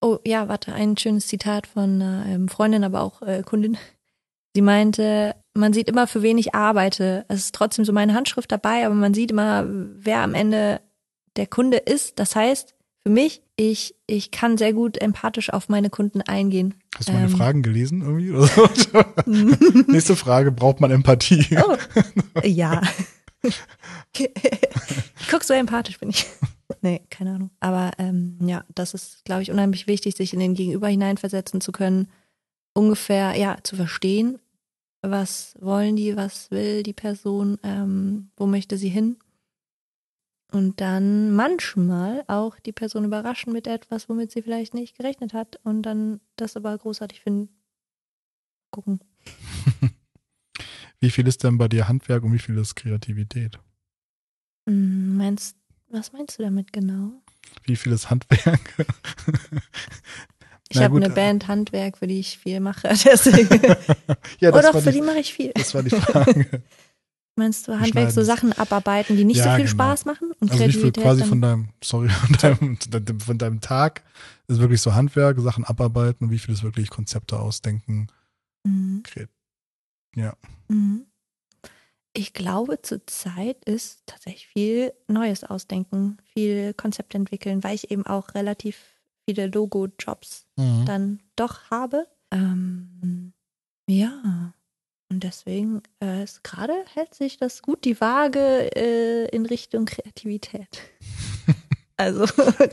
Oh ja, warte, ein schönes Zitat von einer ähm, Freundin, aber auch äh, Kundin. Sie meinte, man sieht immer, für wen ich arbeite. Es ist trotzdem so meine Handschrift dabei, aber man sieht immer, wer am Ende der Kunde ist. Das heißt, für mich, ich, ich kann sehr gut empathisch auf meine Kunden eingehen. Hast du meine Ähm. Fragen gelesen irgendwie? Oder so? *laughs* Nächste Frage, braucht man Empathie? Oh, ja. Guck, so empathisch bin ich. Nee, keine Ahnung. Aber ähm, ja, das ist, glaube ich, unheimlich wichtig, sich in den Gegenüber hineinversetzen zu können, ungefähr, ja, zu verstehen, was wollen die, was will die Person, ähm, wo möchte sie hin. Und dann manchmal auch die Person überraschen mit etwas, womit sie vielleicht nicht gerechnet hat und dann das aber großartig finden. Gucken. *laughs* Wie viel ist denn bei dir Handwerk und wie viel ist Kreativität? Mm, Meinst, was meinst du damit genau? Wie viel ist Handwerk? *laughs* Ich habe eine äh, Band Handwerk, für die ich viel mache. *laughs* *laughs* Ja, oh doch, für die, die mache ich viel. das war die Frage. *laughs* Meinst du Handwerk, so. Sachen abarbeiten, die nicht Ja, so viel genau. Spaß machen? Und Also wie viel Kreativität quasi dann, von deinem, sorry, von deinem, von deinem Tag ist wirklich so Handwerk, Sachen abarbeiten und wie viel ist wirklich Konzepte ausdenken? Mhm. Ja. Mhm. Ich glaube, zurzeit ist tatsächlich viel Neues ausdenken, viel Konzept entwickeln, weil ich eben auch relativ viele Logo-Jobs Mhm. dann doch habe. Ähm, ja. Und deswegen äh, ist gerade hält sich das gut die Waage äh, in Richtung Kreativität. *laughs* also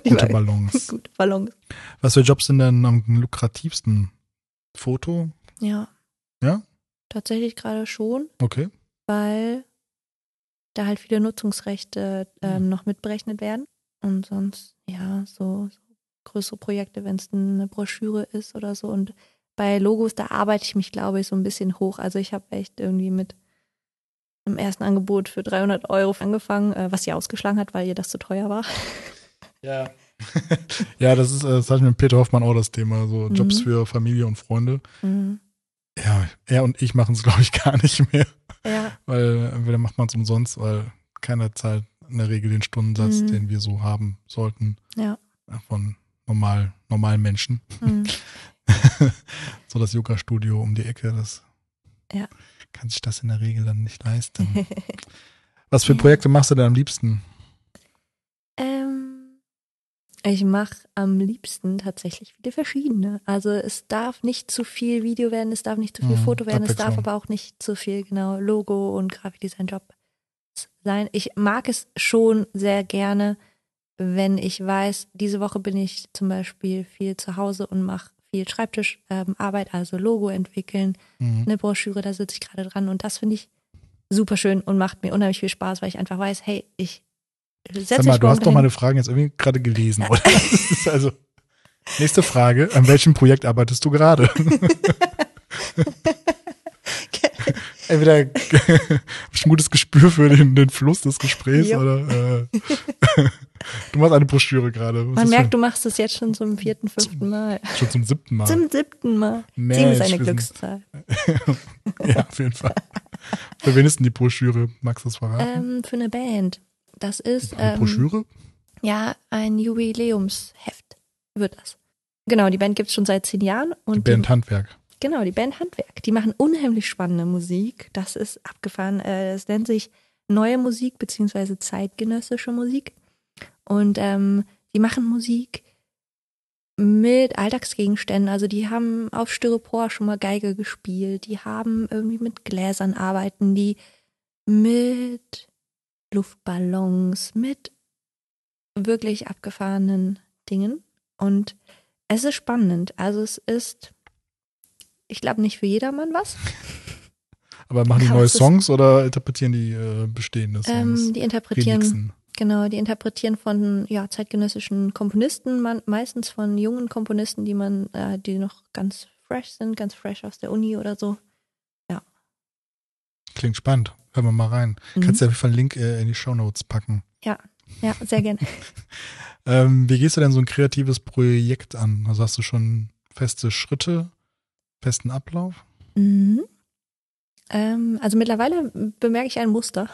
Gute Balance. *laughs* Gute Balance. Was für Jobs sind denn am lukrativsten? Foto? Ja. Ja? Tatsächlich gerade schon, Okay. weil da halt viele Nutzungsrechte ähm, noch mitberechnet werden. Und sonst, ja, so, so größere Projekte, wenn es eine Broschüre ist oder so. Und bei Logos, da arbeite ich mich, glaube ich, so ein bisschen hoch. Also ich habe echt irgendwie mit einem ersten Angebot für 300 Euro angefangen, äh, was sie ausgeschlagen hat, weil ihr das zu teuer war. Ja. *laughs* ja, das ist, äh, das hatte ich mit Peter Hoffmann auch das Thema, so Jobs Mhm. für Familie und Freunde. Mhm. Ja, er und ich machen es, *laughs* glaube ich, gar nicht mehr, Ja, weil entweder macht man es umsonst, weil keiner zahlt in der Regel den Stundensatz, Mhm. den wir so haben sollten ja. von normal, normalen Menschen. Mhm. *laughs* so das Yoga-Studio um die Ecke, das Ja. kann sich das in der Regel dann nicht leisten. *laughs* Was für. Projekte machst du denn am liebsten? Ähm, ich mache am liebsten tatsächlich viele verschiedene. Also es darf nicht zu viel Video werden, es darf nicht zu viel Mhm, Foto werden, es darf aber auch nicht zu viel genau Logo und Grafikdesign-Job sein. Ich mag es schon sehr gerne, wenn ich weiß, diese Woche bin ich zum Beispiel viel zu Hause und mache viel Schreibtischarbeit, also Logo entwickeln, Mhm. eine Broschüre, da sitze ich gerade dran und das finde ich super schön und macht mir unheimlich viel Spaß, weil ich einfach weiß, hey, ich setze Sag mich mal, du hast doch meine Fragen jetzt irgendwie gerade gelesen, oder? *laughs* Das ist also nächste Frage. An welchem Projekt arbeitest du gerade? *laughs* *laughs* Entweder *laughs* habe ich ein gutes Gespür für den, den Fluss des Gesprächs Jo. oder äh, *laughs* du machst eine Broschüre gerade. Was Man merkt, du machst es jetzt schon zum vierten, fünften Mal. schon zum siebten Mal. Zum siebten Mal. Mensch, Sieben ist eine Glückszahl. *laughs* Ja, auf jeden Fall. für wen ist denn die Broschüre? Magst du das verraten? Ähm, für eine Band. Das ist eine ähm, Broschüre? ja ein Jubiläumsheft wird das. Genau, die Band gibt es schon seit zehn Jahren. Und Die Band Handwerk. Genau, die Band Handwerk. Die machen unheimlich spannende Musik. Das ist abgefahren. Äh, Es nennt sich neue Musik beziehungsweise zeitgenössische Musik. Und ähm, die machen Musik mit Alltagsgegenständen. Also die haben auf Styropor schon mal Geige gespielt. Die haben irgendwie mit Gläsern arbeiten. Die mit Luftballons, mit wirklich abgefahrenen Dingen. Und es ist spannend. Also es ist ich glaube nicht für jedermann was. *laughs* Aber machen die neue Songs oder interpretieren die äh, bestehende Songs? Ähm, die interpretieren, Remixen. genau, die interpretieren von ja, zeitgenössischen Komponisten, man, meistens von jungen Komponisten, die man, äh, die noch ganz fresh sind, ganz fresh aus der Uni oder so. Klingt spannend. Hören wir mal rein. Mhm. Kannst du ja auf jeden Fall einen Link äh, in die Shownotes packen. Ja. Ja, sehr gerne. *laughs* ähm, wie gehst du denn so ein kreatives Projekt an? Also hast du schon feste Schritte, festen Ablauf? Mhm. Ähm, also mittlerweile bemerke ich ein Muster.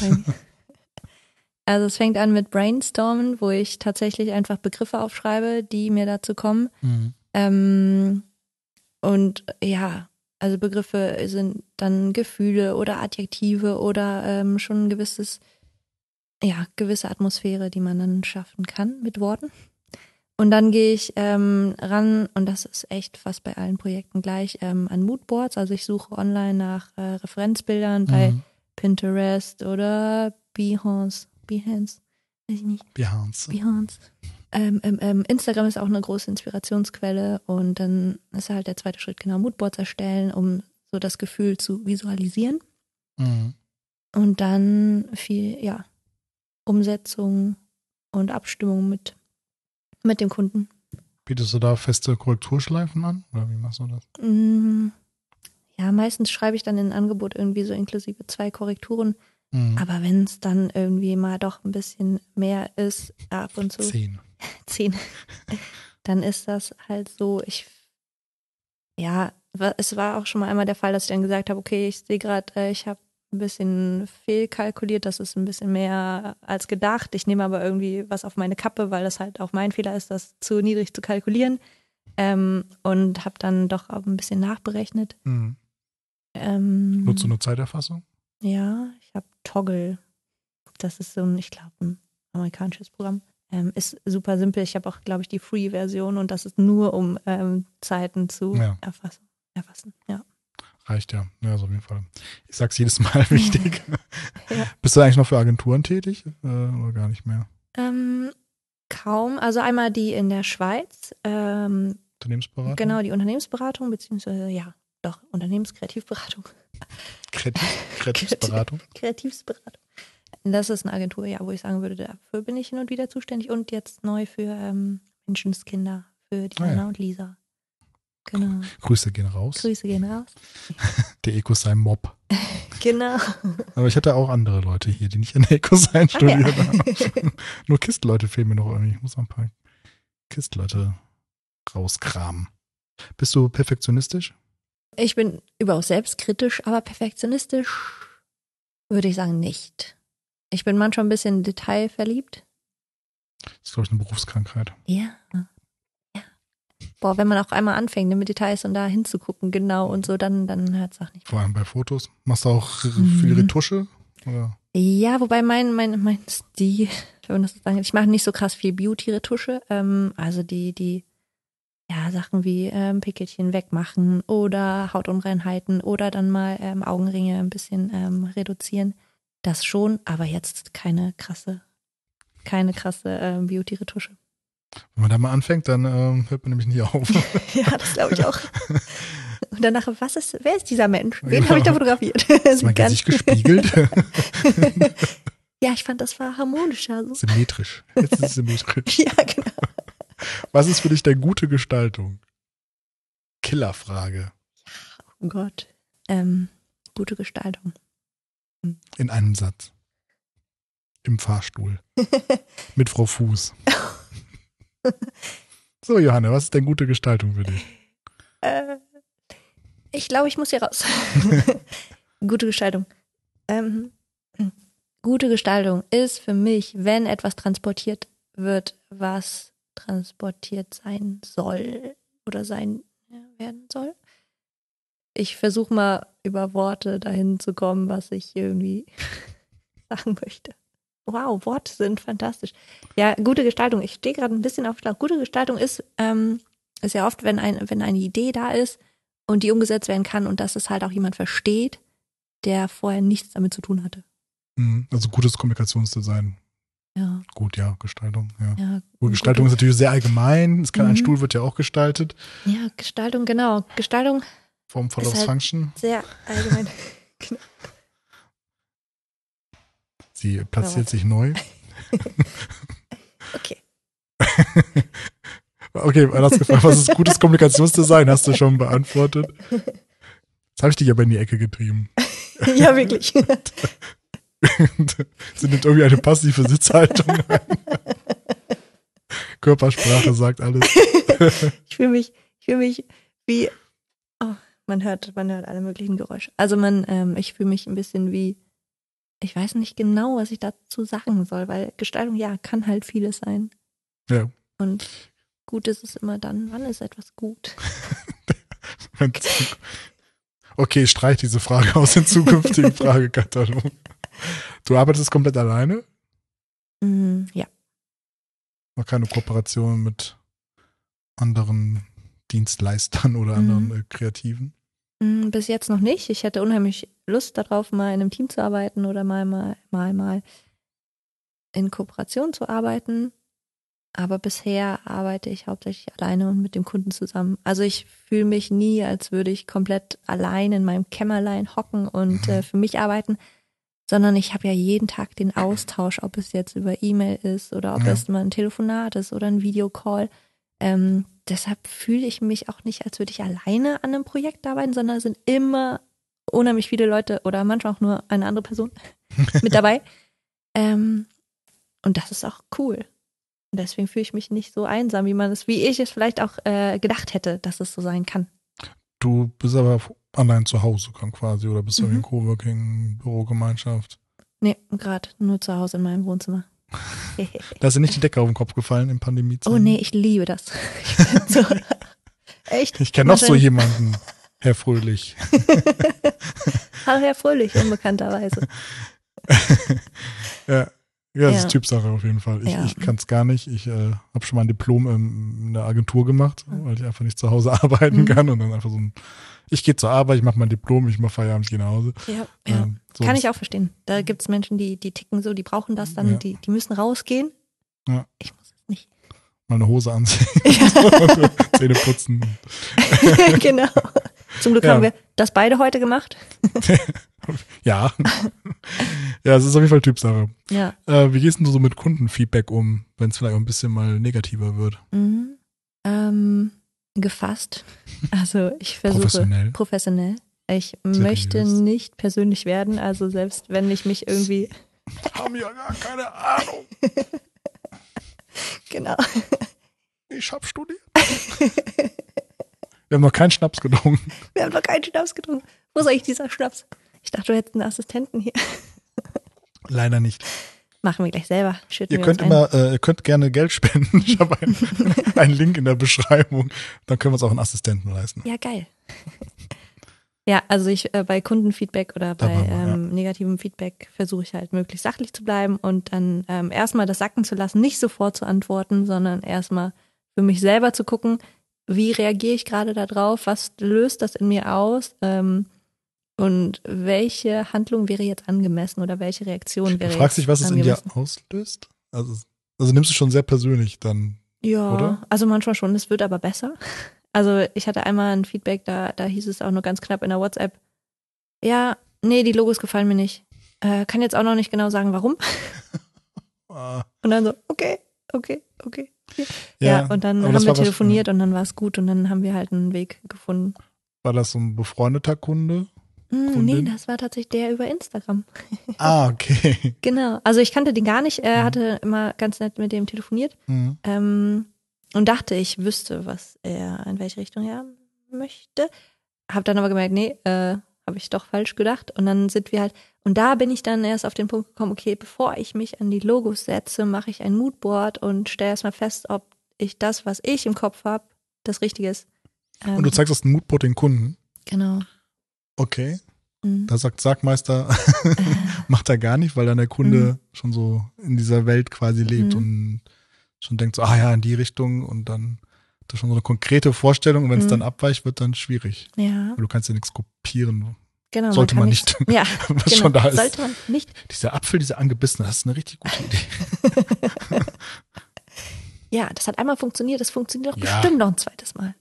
*laughs* also es fängt an mit Brainstormen, wo ich tatsächlich einfach Begriffe aufschreibe, die mir dazu kommen. Mhm. Ähm, und ja, also Begriffe sind dann Gefühle oder Adjektive oder ähm, schon ein gewisses, ja, gewisse Atmosphäre, die man dann schaffen kann mit Worten. Und dann gehe ich ähm, ran, und das ist echt fast bei allen Projekten gleich, ähm, an Moodboards. Also ich suche online nach äh, Referenzbildern mhm. bei Pinterest oder Behance. Behance? Weiß ich nicht. Behance. Behance. Ähm, ähm, ähm, Instagram ist auch eine große Inspirationsquelle und dann ist halt der zweite Schritt genau Moodboards erstellen, um so das Gefühl zu visualisieren. Mhm. Und dann viel, ja, Umsetzung und Abstimmung mit mit dem Kunden. Bietest du da feste Korrekturschleifen an? Oder wie machst du das? Mm, ja, meistens schreibe ich dann in ein Angebot irgendwie so inklusive zwei Korrekturen. Mhm. Aber wenn es dann irgendwie mal doch ein bisschen mehr ist, ab und zu. Zehn. *laughs* Zehn. dann ist das halt so, ich, ja, es war auch schon mal einmal der Fall, dass ich dann gesagt habe, okay, ich sehe gerade, äh, ich habe ein bisschen fehlkalkuliert, das ist ein bisschen mehr als gedacht. Ich nehme aber irgendwie was auf meine Kappe, weil das halt auch mein Fehler ist, das zu niedrig zu kalkulieren. Ähm, und habe dann doch auch ein bisschen nachberechnet. Mhm. Ähm, Nutzt du eine Zeiterfassung? Ja, ich habe Toggle. Das ist so ein, ich glaube, ein amerikanisches Programm. Ähm, ist super simpel. Ich habe auch, glaube ich, die Free-Version und das ist nur, um ähm, Zeiten zu ja. erfassen. erfassen. Ja. Reicht ja. Ja, so auf jeden Fall. Ich sag's jedes Mal *laughs* wichtig. ja. *laughs* Bist du eigentlich noch für Agenturen tätig äh, oder gar nicht mehr? Ähm, kaum. Also einmal die in der Schweiz. Ähm, Unternehmensberatung? Genau, die Unternehmensberatung, beziehungsweise ja, doch, Unternehmenskreativberatung. Kreativ, *laughs* Kreativsberatung? Kreativsberatung. Das ist eine Agentur, ja, wo ich sagen würde, dafür bin ich hin und wieder zuständig und jetzt neu für ähm, Menschenskinder, für Diana ah, ja. und Lisa. Genau. Grüße gehen raus. Grüße gehen raus. *laughs* Der Ecosine Mob. *laughs* genau. Aber ich hatte auch andere Leute hier, die nicht in der Ecosine *laughs* studiert ja. haben. Nur Kistleute fehlen mir noch irgendwie. Ich muss noch ein paar Kistleute rauskramen. Bist du perfektionistisch? Ich bin überaus selbstkritisch, aber perfektionistisch würde ich sagen nicht. Ich bin manchmal ein bisschen detailverliebt. Das ist, glaube ich, eine Berufskrankheit. Ja boah, wenn man auch einmal anfängt ne, mit Details und da hinzugucken, genau und so, dann, dann hört es auch nicht. Vor allem bei Fotos. Machst du auch viel mhm. Retusche? Oder? Ja, wobei mein, mein, mein Stil, *laughs* ich mache nicht so krass viel Beauty-Retusche. Ähm, also die, die, ja, Sachen wie ähm, Pickelchen wegmachen oder Hautunreinheiten oder dann mal ähm, Augenringe ein bisschen ähm, reduzieren. Das schon, aber jetzt keine krasse, keine krasse ähm, Beauty-Retusche. Wenn man da mal anfängt, dann ähm, hört man nämlich nie auf. *laughs* ja, das glaube ich auch. *laughs* Und danach, was ist, wer ist dieser Mensch? Wen genau. habe ich da fotografiert? *laughs* Ist mein Gesicht gespiegelt? ja, ich fand, das war harmonischer. So. Symmetrisch. Jetzt ist es symmetrisch. ja, genau. Was ist für dich der gute Gestaltung? Killerfrage. Oh Gott. Ähm, gute Gestaltung. Hm. In einem Satz. Im Fahrstuhl. Mit Frau Fuß. So, Johanna, was ist denn gute Gestaltung für dich? Äh, ich glaube, ich muss hier raus. *laughs* gute Gestaltung. Ähm, gute Gestaltung ist für mich, wenn etwas transportiert wird, was transportiert sein soll oder sein werden soll. Ich versuche mal über Worte dahin zu kommen, was ich irgendwie *laughs* sagen möchte. Wow, Worte sind fantastisch. Ja, gute Gestaltung. Ich stehe gerade ein bisschen auf Schlag. Gute Gestaltung ist, ähm, ist ja oft, wenn, ein, wenn eine Idee da ist und die umgesetzt werden kann und dass es halt auch jemand versteht, der vorher nichts damit zu tun hatte. Mhm, also gutes Kommunikationsdesign. Ja. Gut, ja, Gestaltung, ja. ja Gut, Gestaltung ist natürlich sehr allgemein. Es kann, mhm. Ein Stuhl wird ja auch gestaltet. Ja, Gestaltung, genau. Gestaltung. Form Follows halt Function. Sehr allgemein. *laughs* genau. Sie platziert sich neu. *laughs* okay. *laughs* okay, hast gefragt, was ist gutes Kommunikationsdesign? Hast du schon beantwortet. *laughs* Jetzt habe ich dich aber in die Ecke getrieben. ja, wirklich. Sie nimmt irgendwie eine passive Sitzhaltung ein. Körpersprache sagt alles. ich fühle mich, ich fühle mich wie, oh, man hört, man hört alle möglichen Geräusche. Also man, ähm, ich fühle mich ein bisschen wie, ich weiß nicht genau, was ich dazu sagen soll, weil Gestaltung, ja, kann halt vieles sein. Ja. Und gut ist es immer dann, wann ist etwas gut? *laughs* okay, streich diese Frage aus dem zukünftigen *laughs* Fragekatalog. Du arbeitest komplett alleine? Mm, ja. Noch keine Kooperation mit anderen Dienstleistern oder anderen mhm. äh, Kreativen? Mm, bis jetzt noch nicht. Ich hätte unheimlich Lust darauf, mal in einem Team zu arbeiten oder mal, mal, mal, mal in Kooperation zu arbeiten. Aber bisher arbeite ich hauptsächlich alleine und mit dem Kunden zusammen. Also ich fühle mich nie, als würde ich komplett allein in meinem Kämmerlein hocken und äh, für mich arbeiten, sondern ich habe ja jeden Tag den Austausch, ob es jetzt über E-Mail ist oder ob ja. es mal ein Telefonat ist oder ein Videocall. Ähm, deshalb fühle ich mich auch nicht, als würde ich alleine an einem Projekt arbeiten, sondern es sind immer unheimlich viele Leute oder manchmal auch nur eine andere Person *laughs* mit dabei. Ähm, und das ist auch cool. Und deswegen fühle ich mich nicht so einsam, wie man es, wie ich es vielleicht auch äh, gedacht hätte, dass es so sein kann. Du bist aber allein zu Hause quasi oder bist du mhm. in Coworking, Bürogemeinschaft? Nee, gerade nur zu Hause in meinem Wohnzimmer. *laughs* da ist dir nicht die Decke auf den Kopf gefallen in Pandemiezeit? Oh nee, ich liebe das. *laughs* Ich so, *laughs* echt? Ich kenne noch so jemanden, Herr Fröhlich. Hallo Herr Fröhlich, unbekannterweise. ja. Ja, das ja. ist Typsache auf jeden Fall. Ich, ja. ich kann es gar nicht. Ich äh, habe schon mal ein Diplom in, in der Agentur gemacht, mhm. weil ich einfach nicht zu Hause arbeiten mhm. kann und dann einfach so ein, ich gehe zur Arbeit, ich mache mein Diplom, ich mache Feierabend, ich gehe nach Hause. Ja, ja. Ähm, kann ich auch verstehen. Da gibt es Menschen, die, die ticken so, die brauchen das dann, die, die müssen rausgehen. Ja. Ich muss es nicht. Mal eine Hose anziehen, *laughs* *laughs* Zähne putzen. *laughs* genau. Zum Glück haben wir das beide heute gemacht. ja. ja, es ist auf jeden Fall Typsache. Ja. Äh, wie gehst du so mit Kundenfeedback um, wenn es vielleicht auch ein bisschen mal negativer wird? Mhm. Ähm, gefasst. Also ich versuche professionell. professionell. Ich Seriös. möchte nicht persönlich werden, also selbst wenn ich mich irgendwie. *laughs* Haben ja gar keine Ahnung. *laughs* genau. Ich habe studiert. Wir haben noch keinen Schnaps getrunken. Wir haben noch keinen Schnaps getrunken. Wo ist eigentlich dieser Schnaps? Ich dachte, du hättest einen Assistenten hier. Leider nicht. Machen wir gleich selber. Schütten ihr könnt immer, äh, ihr könnt gerne Geld spenden. *laughs* Ich habe einen, *laughs* einen Link in der Beschreibung. Dann können wir uns auch einen Assistenten leisten. Ja, geil. Ja, also ich äh, bei Kundenfeedback oder bei wir, ähm, ja. negativem Feedback versuche ich halt möglichst sachlich zu bleiben und dann ähm, erstmal das sacken zu lassen, nicht sofort zu antworten, sondern erstmal für mich selber zu gucken, wie reagiere ich gerade darauf, was löst das in mir aus ähm, und welche Handlung wäre jetzt angemessen oder welche Reaktion wäre Du fragst dich, was es in dir auslöst? Also, also nimmst du schon sehr persönlich dann, ja, oder? also manchmal schon, es wird aber besser. *laughs* Also ich hatte einmal ein Feedback, da, da hieß es auch nur ganz knapp in der WhatsApp, ja, nee, die Logos gefallen mir nicht. Äh, kann jetzt auch noch nicht genau sagen, warum. *laughs* Und dann so, okay, okay, okay. Ja, ja und dann haben wir telefoniert was, und dann war es gut und dann haben wir halt einen Weg gefunden. War das so ein befreundeter Kunde? Mm, nee, das war tatsächlich der über Instagram. *laughs* Ah, okay. genau. Also ich kannte den gar nicht. Er mhm. hatte immer ganz nett mit dem telefoniert mhm. ähm, und dachte, ich wüsste, was er, in welche Richtung er möchte. Hab dann aber gemerkt, nee, äh, habe ich doch falsch gedacht. Und dann sind wir halt, und da bin ich dann erst auf den Punkt gekommen, okay, bevor ich mich an die Logos setze, mache ich ein Moodboard und stelle erstmal fest, ob ich das, was ich im Kopf habe, das Richtige ist. Ähm, und du zeigst das Moodboard den Kunden? Genau. Okay. Mhm. Da sagt Sagmeister, *laughs* macht er gar nicht, weil dann der Kunde mhm. schon so in dieser Welt quasi lebt mhm. und schon denkt so, ah ja, in die Richtung und dann das schon so eine konkrete Vorstellung und wenn es mhm. dann abweicht, wird dann schwierig. Ja. Weil du kannst ja nichts kopieren. Genau, Sollte man, man nicht. Ja, *laughs* was genau, schon da ist. Sollte man nicht. Dieser Apfel, dieser angebissene, das ist eine richtig gute Idee. *laughs* ja, das hat einmal funktioniert, das funktioniert auch ja. bestimmt noch ein zweites Mal.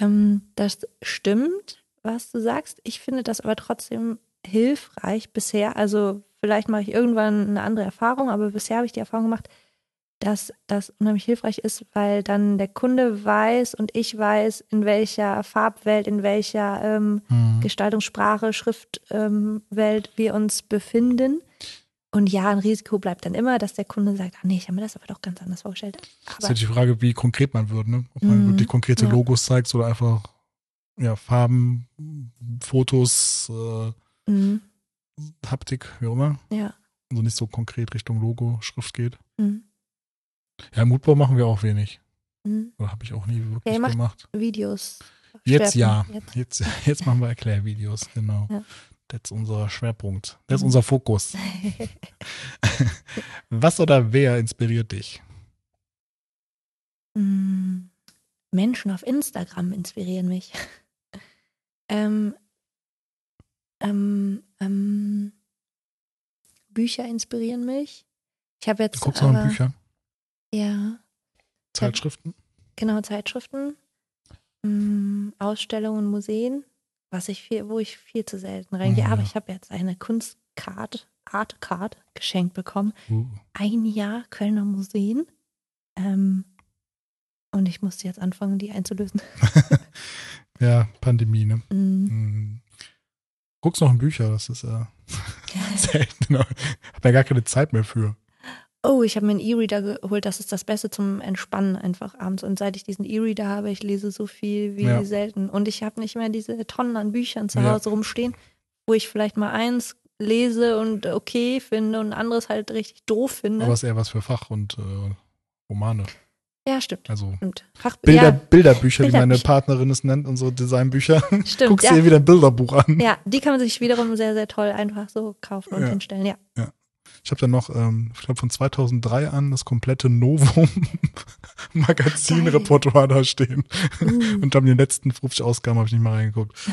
Ähm, das stimmt, was du sagst. Ich finde das aber trotzdem hilfreich bisher. Also vielleicht mache ich irgendwann eine andere Erfahrung, aber bisher habe ich die Erfahrung gemacht, dass das unheimlich hilfreich ist, weil dann der Kunde weiß und ich weiß, in welcher Farbwelt, in welcher ähm, mhm. Gestaltungssprache, Schriftwelt ähm, wir uns befinden. Und ja, ein Risiko bleibt dann immer, dass der Kunde sagt, ah nee, ich habe mir das aber doch ganz anders vorgestellt. Das ist Aber ja die Frage, wie konkret man wird, ne? Ob man Mhm, wirklich konkrete ja. Logos zeigt oder einfach ja, Farben, Fotos, äh, Mhm, Haptik, wie auch immer. ja. Also nicht so konkret Richtung Logo, Schrift geht. Mhm, Ja, Mutbau machen wir auch wenig. mhm. Oder habe ich auch nie wirklich Ja, gemacht. Videos. Jetzt ja. Jetzt. Jetzt, *laughs* jetzt machen wir Erklärvideos, genau. Ja. Das ist unser Schwerpunkt. Das ist Mhm. unser Fokus. *laughs* Was oder wer inspiriert dich? Mm, Menschen auf Instagram inspirieren mich. Ähm, ähm, ähm, Bücher inspirieren mich. Ich habe Du jetzt guckst noch aber, in Bücher, ja, Zeitschriften? genau Zeitschriften, mm, Ausstellungen, Museen, was ich viel, wo ich viel zu selten reingehe. Mhm. Aber ich habe jetzt eine Kunstcard, Art Card geschenkt bekommen. Uh, Ein Jahr Kölner Museen. Ähm, und ich musste jetzt anfangen, die einzulösen. *laughs* ja, Pandemie, ne? Mm. Hm. Guckst noch in Bücher, das ist äh, *laughs* selten. Genau. Hab ja gar keine Zeit mehr für. Oh, ich habe mir einen E-Reader geholt. Das ist das Beste zum Entspannen einfach abends. Und seit ich diesen E-Reader habe, ich lese so viel wie Ja. selten. Und ich habe nicht mehr diese Tonnen an Büchern zu Ja. Hause rumstehen, wo ich vielleicht mal eins lese und okay finde und ein anderes halt richtig doof finde. Aber es ist eher was für Fach und äh, Romane. Ja, stimmt. Also stimmt. Fach Bilder, ja, Bilderbücher, wie meine. Partnerin es nennt, unsere Designbücher. stimmt. Guckst Ja. dir wieder ein Bilderbuch an. ja, die kann man sich wiederum sehr, sehr toll einfach so kaufen und Ja. hinstellen. Ja. Ich habe dann noch, ähm, ich glaube von 2003 an, das komplette Novum *laughs* Magazin-Repertoire da stehen. Uh. Und dann die letzten 50 Ausgaben habe ich nicht mal reingeguckt. *laughs*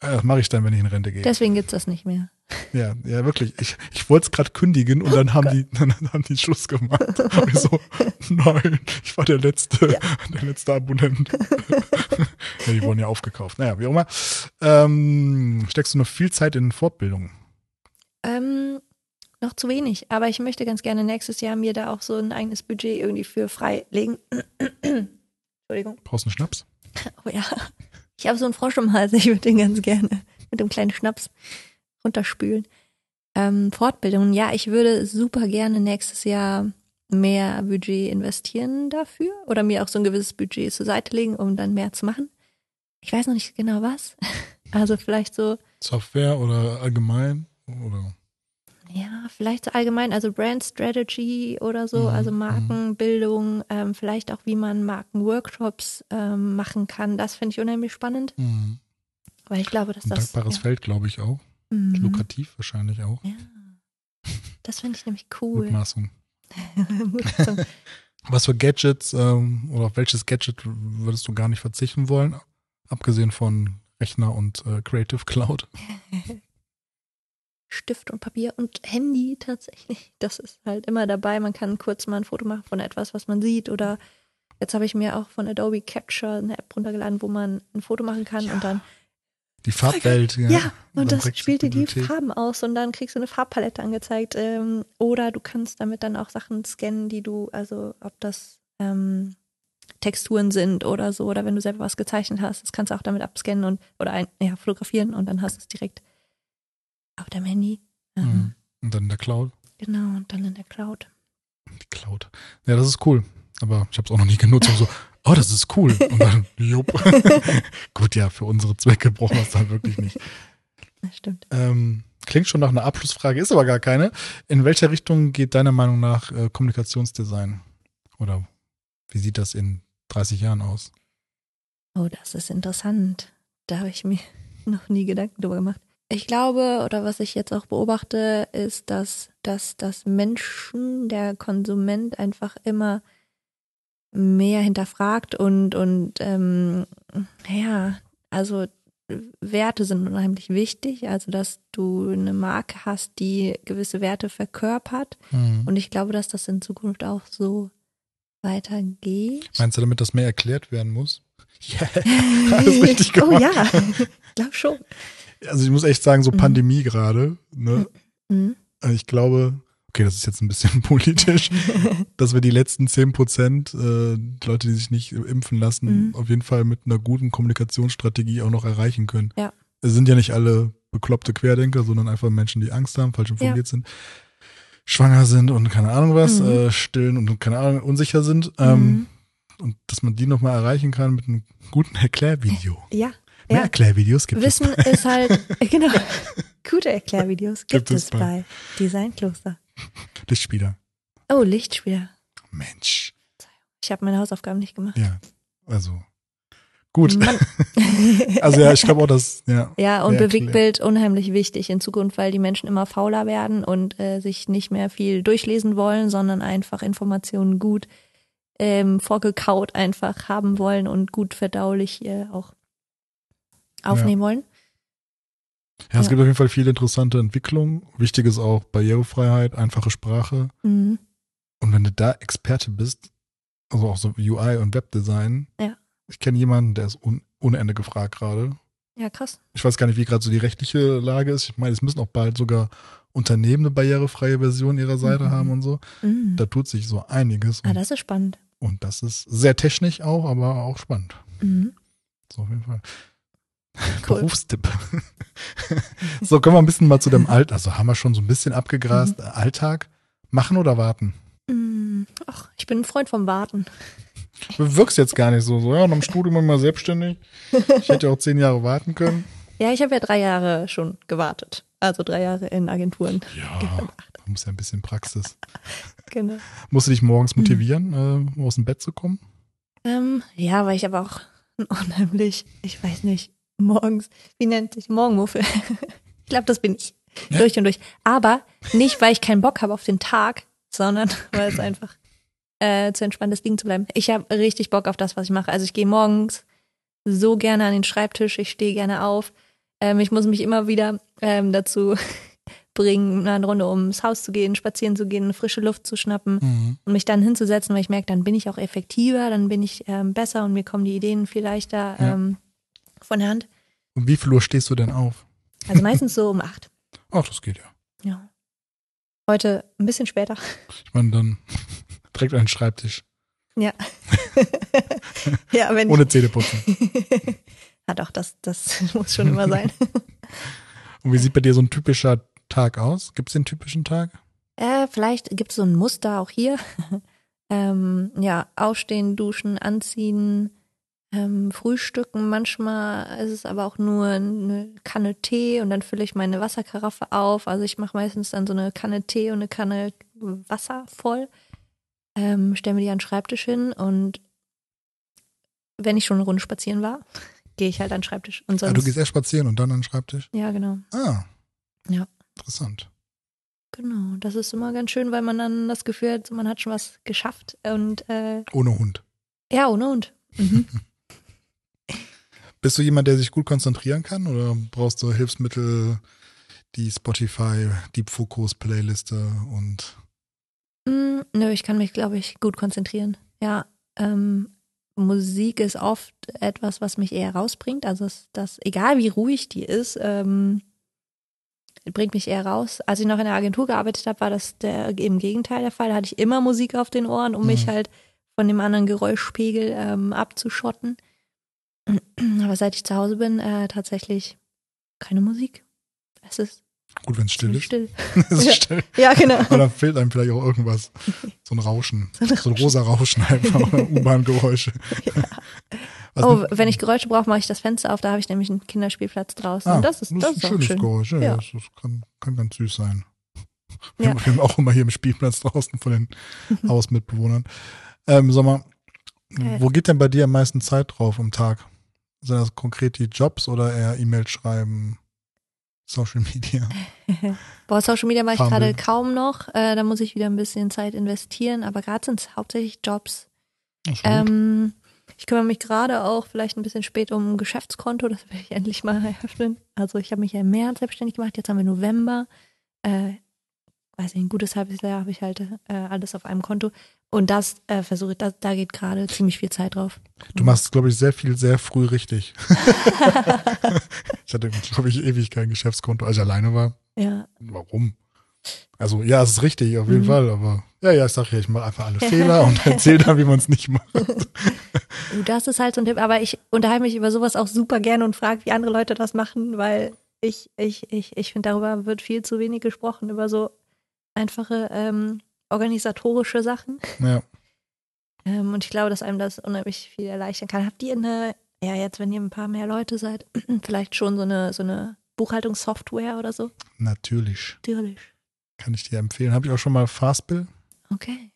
Äh, Das mache ich dann, wenn ich in Rente gehe. Deswegen gibt's das nicht mehr. Ja, ja, wirklich. Ich, ich wollte es gerade kündigen und dann haben die, *laughs* dann haben die Schluss gemacht. Und ich so, nein, ich war der letzte, Ja. der letzte Abonnent. ja, die wurden ja aufgekauft. Naja, wie auch immer. Ähm, steckst du noch viel Zeit in Fortbildungen? Ähm, noch zu wenig, aber ich möchte ganz gerne nächstes Jahr mir da auch so ein eigenes Budget irgendwie für freilegen. *clears throat* Entschuldigung. Brauchst du einen Schnaps? *laughs* Oh ja. Ich habe so einen Frosch im Hals, ich würde den ganz gerne mit dem kleinen Schnaps runterspülen. Ähm, Fortbildungen, ja, ich würde super gerne nächstes Jahr mehr Budget investieren dafür oder mir auch so ein gewisses Budget zur Seite legen, um dann mehr zu machen. Ich weiß noch nicht genau was. *laughs* Also vielleicht so Software oder allgemein? Oder? Ja, vielleicht so allgemein, also Brand Strategy oder so, Mhm, also mhm. Markenbildung, ähm, vielleicht auch, wie man Markenworkshops ähm, machen kann. Das finde ich unheimlich spannend, Hm. weil ich glaube, dass Ein das. dankbares ja, Feld, glaube ich auch. mhm. Lukrativ wahrscheinlich auch. Ja. Das finde ich nämlich cool. Mutmaßung. *laughs* Mutmaßung. Was für Gadgets ähm, oder auf welches Gadget würdest du gar nicht verzichten wollen? Abgesehen von Rechner und äh, Creative Cloud. *laughs* Stift und Papier und Handy tatsächlich. *laughs* Das ist halt immer dabei. Man kann kurz mal ein Foto machen von etwas, was man sieht. Oder jetzt habe ich mir auch von Adobe Capture eine App runtergeladen, wo man ein Foto machen kann und dann Die Farbwelt. Ja, Ja, dann und das spielt dir die. Farben aus und dann kriegst du eine Farbpalette angezeigt. Ähm, oder du kannst damit dann auch Sachen scannen, die du, also ob das ähm, Texturen sind oder so, oder wenn du selber was gezeichnet hast, das kannst du auch damit abscannen und oder ein, ja, fotografieren und dann hast du es direkt auf deinem Handy. Mhm. Und dann in der Cloud. Genau, und dann in der Cloud. Die Cloud. Ja, das ist cool. Aber ich habe es auch noch nie genutzt. Und so, *laughs* oh, das ist cool. Und dann, *laughs* jupp. *laughs* Gut, ja, für unsere Zwecke brauchen wir es dann wirklich nicht. Das stimmt. Ähm, klingt schon nach einer Abschlussfrage, ist aber gar keine. In welcher Richtung geht deiner Meinung nach äh, Kommunikationsdesign? Oder wie sieht das in 30 Jahren aus? Oh, das ist interessant. Da habe ich mir noch nie Gedanken drüber gemacht. Ich glaube, oder was ich jetzt auch beobachte, ist, dass, dass das Menschen, der Konsument einfach immer mehr hinterfragt und, und ähm, ja, also Werte sind unheimlich wichtig, also dass du eine Marke hast, die gewisse Werte verkörpert. Hm. Und ich glaube, dass das in Zukunft auch so weitergeht. Meinst du damit, dass mehr erklärt werden muss? *laughs* Ja, *laughs* alles richtig gemacht. Oh ja, *laughs* ich glaube schon. Also ich muss echt sagen, so Mhm. Pandemie gerade, ne? Mhm. Also Ich glaube, okay, das ist jetzt ein bisschen *laughs* politisch, *laughs* dass wir die letzten 10 Prozent, äh, Leute, die sich nicht impfen lassen, Mhm. auf jeden Fall mit einer guten Kommunikationsstrategie auch noch erreichen können. Ja. Es sind ja nicht alle bekloppte Querdenker, sondern einfach Menschen, die Angst haben, falsch informiert ja. sind, schwanger sind und keine Ahnung was, mhm. äh, stillen und keine Ahnung, unsicher sind. Ähm, mhm. Und dass man die nochmal erreichen kann mit einem guten *laughs* Erklärvideo. Ja. Mehr ja. Erklärvideos gibt Wissen es. Wissen ist halt, *laughs* gute Erklärvideos gibt, gibt es bei, bei Designkloster. Lichtspieler. Oh, Lichtspieler. Mensch. Ich habe meine Hausaufgaben nicht gemacht. Ja, also gut. *laughs* also ja, ich glaube auch, dass ja. Ja, und Bewegtbild unheimlich wichtig in Zukunft, weil die Menschen immer fauler werden und äh, sich nicht mehr viel durchlesen wollen, sondern einfach Informationen gut ähm, vorgekaut einfach haben wollen und gut verdaulich äh, auch aufnehmen ja. wollen. Ja, es ja. gibt auf jeden Fall viele interessante Entwicklungen. Wichtig ist auch Barrierefreiheit, einfache Sprache. Mhm. Und wenn du da Experte bist, also auch so UI und Webdesign, ja. ich kenne jemanden, der ist un ohne Ende gefragt gerade. Ja, krass. Ich weiß gar nicht, wie gerade so die rechtliche Lage ist. Ich meine, es müssen auch bald sogar Unternehmen eine barrierefreie Version ihrer Seite mhm. haben und so. Mhm. Da tut sich so einiges. Ah, das ist spannend. Und das ist sehr technisch auch, aber auch spannend. Mhm. So auf jeden Fall. Cool. Berufstipp. *laughs* so, kommen wir ein bisschen mal zu dem Alltag. Also haben wir schon so ein bisschen abgegrast. Mhm. Alltag. Machen oder warten? Mm, ach, ich bin ein Freund vom Warten. Du wirkst jetzt gar nicht so. So, ja, und am Studium immer selbstständig. Ich hätte auch zehn Jahre warten können. *laughs* Ja, ich habe ja drei Jahre schon gewartet. Also drei Jahre in Agenturen. Ja, du musst ja ein bisschen Praxis. *laughs* genau. Musst du dich morgens motivieren, mhm. äh, aus dem Bett zu kommen? Ähm, ja, weil ich aber auch unheimlich, ich weiß nicht, morgens, wie nennt sich Morgenmuffel? *laughs* ich glaube, das bin ich. Ja? Durch und durch. Aber nicht, weil ich keinen Bock habe auf den Tag, sondern *laughs* weil es *laughs* einfach äh, zu entspannt ist, liegen zu bleiben. Ich habe richtig Bock auf das, was ich mache. Also ich gehe morgens so gerne an den Schreibtisch, ich stehe gerne auf. Ähm, ich muss mich immer wieder ähm, dazu bringen, eine Runde ums Haus zu gehen, spazieren zu gehen, frische Luft zu schnappen mhm. und mich dann hinzusetzen, weil ich merke, dann bin ich auch effektiver, dann bin ich ähm, besser und mir kommen die Ideen viel leichter ja. ähm, von der Hand. Um wie viel Uhr stehst du denn auf? Also meistens so um acht. *laughs* Ach, das geht ja. Ja. Heute ein bisschen später. Ich meine, dann *laughs* direkt einen Schreibtisch. Ja. *laughs* ja, wenn Ohne Zähneputzen. ja, doch, das, das muss schon immer sein. Und wie sieht bei dir so ein typischer Tag aus? Gibt es den typischen Tag? Äh, vielleicht gibt es so ein Muster auch hier. ähm, ja, aufstehen, duschen, anziehen, ähm, frühstücken. Manchmal ist es aber auch nur eine Kanne Tee und dann fülle ich meine Wasserkaraffe auf. Also ich mache meistens dann so eine Kanne Tee und eine Kanne Wasser voll. Ähm, stelle mir die an den Schreibtisch hin und wenn ich schon eine Runde spazieren war, *laughs* gehe ich halt an den Schreibtisch. Und sonst, ah, du gehst erst spazieren und dann an den Schreibtisch? Ja, genau. Ah. Ja. Interessant. Genau, das ist immer ganz schön, weil man dann das Gefühl hat, man hat schon was geschafft und äh, ohne Hund. Ja, ohne Hund. Mhm. *laughs* Bist du jemand, der sich gut konzentrieren kann oder brauchst du Hilfsmittel, die Spotify, Deep Focus Playliste und? Mm, nö, ich kann mich, glaube ich, gut konzentrieren. Ja, ähm, Musik ist oft etwas, was mich eher rausbringt. Also das, egal wie ruhig die ist, ähm, bringt mich eher raus. Als ich noch in der Agentur gearbeitet habe, war das der, im Gegenteil der Fall. Da hatte ich immer Musik auf den Ohren, um mhm. mich halt von dem anderen Geräuschpegel ähm, abzuschotten. *clears throat* Aber seit ich zu Hause bin, äh, tatsächlich keine Musik. Es ist Gut, wenn es still ist. Still. *laughs* es ist ja. still. Ja, genau. Aber dann fehlt einem vielleicht auch irgendwas. So ein Rauschen. *laughs* So ein, so ein rosa Rauschen einfach. *laughs* U-Bahn-Geräusche. Ja. oh, wenn ich Geräusche brauche, mache ich das Fenster auf. Da habe ich nämlich einen Kinderspielplatz draußen. Ah, das ist, das, das ist ein schönes schön. Geräusch. Ja, ja. Das, das kann, kann ganz süß sein. Wir, ja. haben auch immer hier im Spielplatz draußen von den Hausmitbewohnern. Ähm, sag mal, okay. wo geht denn bei dir am meisten Zeit drauf am Tag? Sind das konkret die Jobs oder eher E-Mail schreiben, Social Media? *laughs* Boah, Social Media mache ich gerade kaum noch. Äh, da muss ich wieder ein bisschen Zeit investieren, aber gerade sind es hauptsächlich Jobs. Ähm, ich kümmere mich gerade auch vielleicht ein bisschen spät um ein Geschäftskonto, das will ich *laughs* endlich mal eröffnen. Also ich habe mich ja im März selbstständig gemacht, jetzt haben wir November. Äh, weiß nicht, ein gutes halbes Jahr habe ich halt äh, alles auf einem Konto. Und das äh, versuche ich, da, da geht gerade ziemlich viel Zeit drauf. Du machst, glaube ich, sehr viel sehr früh richtig. *laughs* ich hatte, glaube ich, ewig kein Geschäftskonto, als ich alleine war. Ja. Warum? Also ja, es ist richtig, auf jeden mhm. Fall, aber ja, ja, ich sag ja, ich mache einfach alle *laughs* Fehler und erzähle dann, wie man es nicht macht. das ist halt so ein Tipp, aber ich unterhalte mich über sowas auch super gerne und frage, wie andere Leute das machen, weil ich, ich, ich, ich finde, darüber wird viel zu wenig gesprochen, über so einfache ähm, organisatorische Sachen. Ja. Ähm, und ich glaube, dass einem das unheimlich viel erleichtern kann. Habt ihr eine, ja, jetzt, wenn ihr ein paar mehr Leute seid, *clears throat* vielleicht schon so eine, so eine Buchhaltungssoftware oder so? Natürlich. Natürlich. Kann ich dir empfehlen. Habe ich auch schon mal Fastbill. Okay.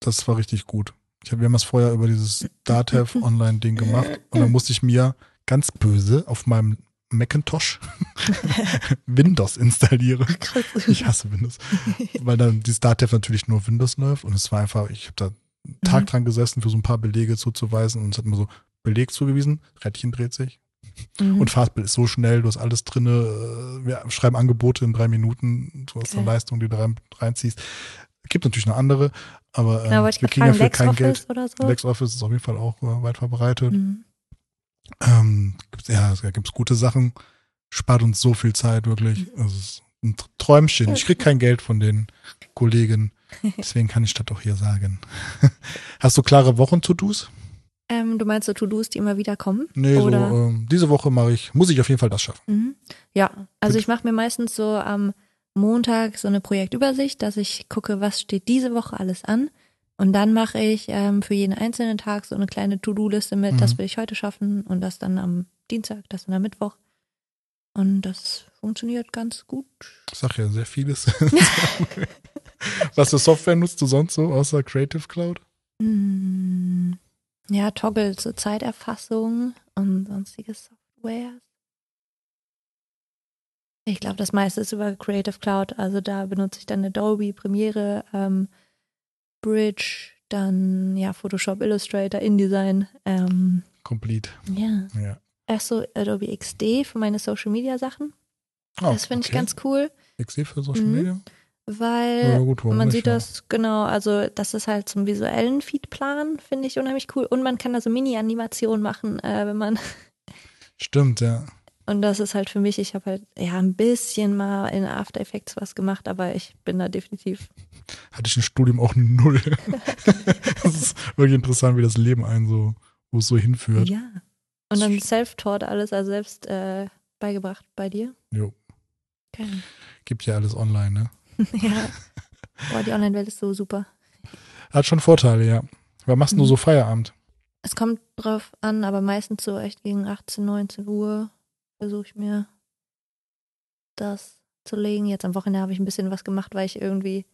Das war richtig gut. Ich hab, wir haben das vorher über dieses Datev Online-Ding gemacht und dann musste ich mir ganz böse auf meinem Macintosh *laughs* Windows installieren. Ich hasse Windows. Weil dann dieses Datev natürlich nur Windows läuft und es war einfach, ich habe da einen Tag Mhm. dran gesessen, für so ein paar Belege zuzuweisen und es hat mir so Beleg zugewiesen, Rädchen dreht sich. Mhm. Und Fastbill ist so schnell, du hast alles drinne. äh, Wir schreiben Angebote in drei Minuten, du hast eine Geil. Leistung, die du rein, reinziehst. Gibt natürlich noch andere, aber ähm, genau, wir kriegen ja fragen, für kein Geld. Oder so? LexOffice ist auf jeden Fall auch äh, weit verbreitet. Mhm. Ähm, gibt's, ja, da gibt's gute Sachen. Spart uns so viel Zeit, wirklich. Mhm. Also es ist ein Tr- Träumchen. Ich krieg kein Geld von den Kollegen. *laughs* Deswegen kann ich das doch hier sagen. *laughs* Hast du klare Wochen-To-Dos? Ähm, du meinst so To-Dos, die immer wieder kommen? Nee, Oder? so, ähm, diese Woche mache ich, muss ich auf jeden Fall das schaffen. Mhm. Ja, also Gut. ich mache mir meistens so am Montag so eine Projektübersicht, dass ich gucke, was steht diese Woche alles an. Und dann mache ich ähm, für jeden einzelnen Tag so eine kleine To-Do-Liste mit, Mhm. das will ich heute schaffen und das dann am Dienstag, das dann am Mittwoch. Und das funktioniert ganz gut. Ich sag ja sehr vieles. *laughs* Was für Software nutzt du sonst so, außer Creative Cloud? Mm, Ja, Toggle zur Zeiterfassung und sonstige Softwares. Ich glaube, das meiste ist über Creative Cloud. Also da benutze ich dann Adobe, Premiere, ähm, Bridge, dann ja Photoshop, Illustrator, InDesign. Ähm, Complete. ja, Ja. erst so Adobe XD für meine Social Media Sachen. Oh, das finde ich okay. ganz cool, Ich sehe für Social Mhm. Media. weil Ja, gut, man sieht ja. das, genau, also das ist halt zum visuellen Feedplan, finde ich unheimlich cool. Und man kann da so Mini-Animationen machen, äh, wenn man, Stimmt, ja. Und das ist halt für mich, ich habe halt ja ein bisschen mal in After Effects was gemacht, aber ich bin da definitiv, Hatte ich im Studium auch null. *laughs* das ist wirklich interessant, wie das Leben einen so, wo es so hinführt. ja. Und dann self-taught alles, also selbst äh, beigebracht bei dir. Jo. Geil. Gibt ja alles online, ne? *laughs* ja. Boah, die Online-Welt ist so super. Hat schon Vorteile, ja. Aber machst du nur Mhm. so Feierabend? Es kommt drauf an, aber meistens so echt gegen 18, 19 Uhr versuche ich mir das zu legen. Jetzt am Wochenende habe ich ein bisschen was gemacht, weil ich irgendwie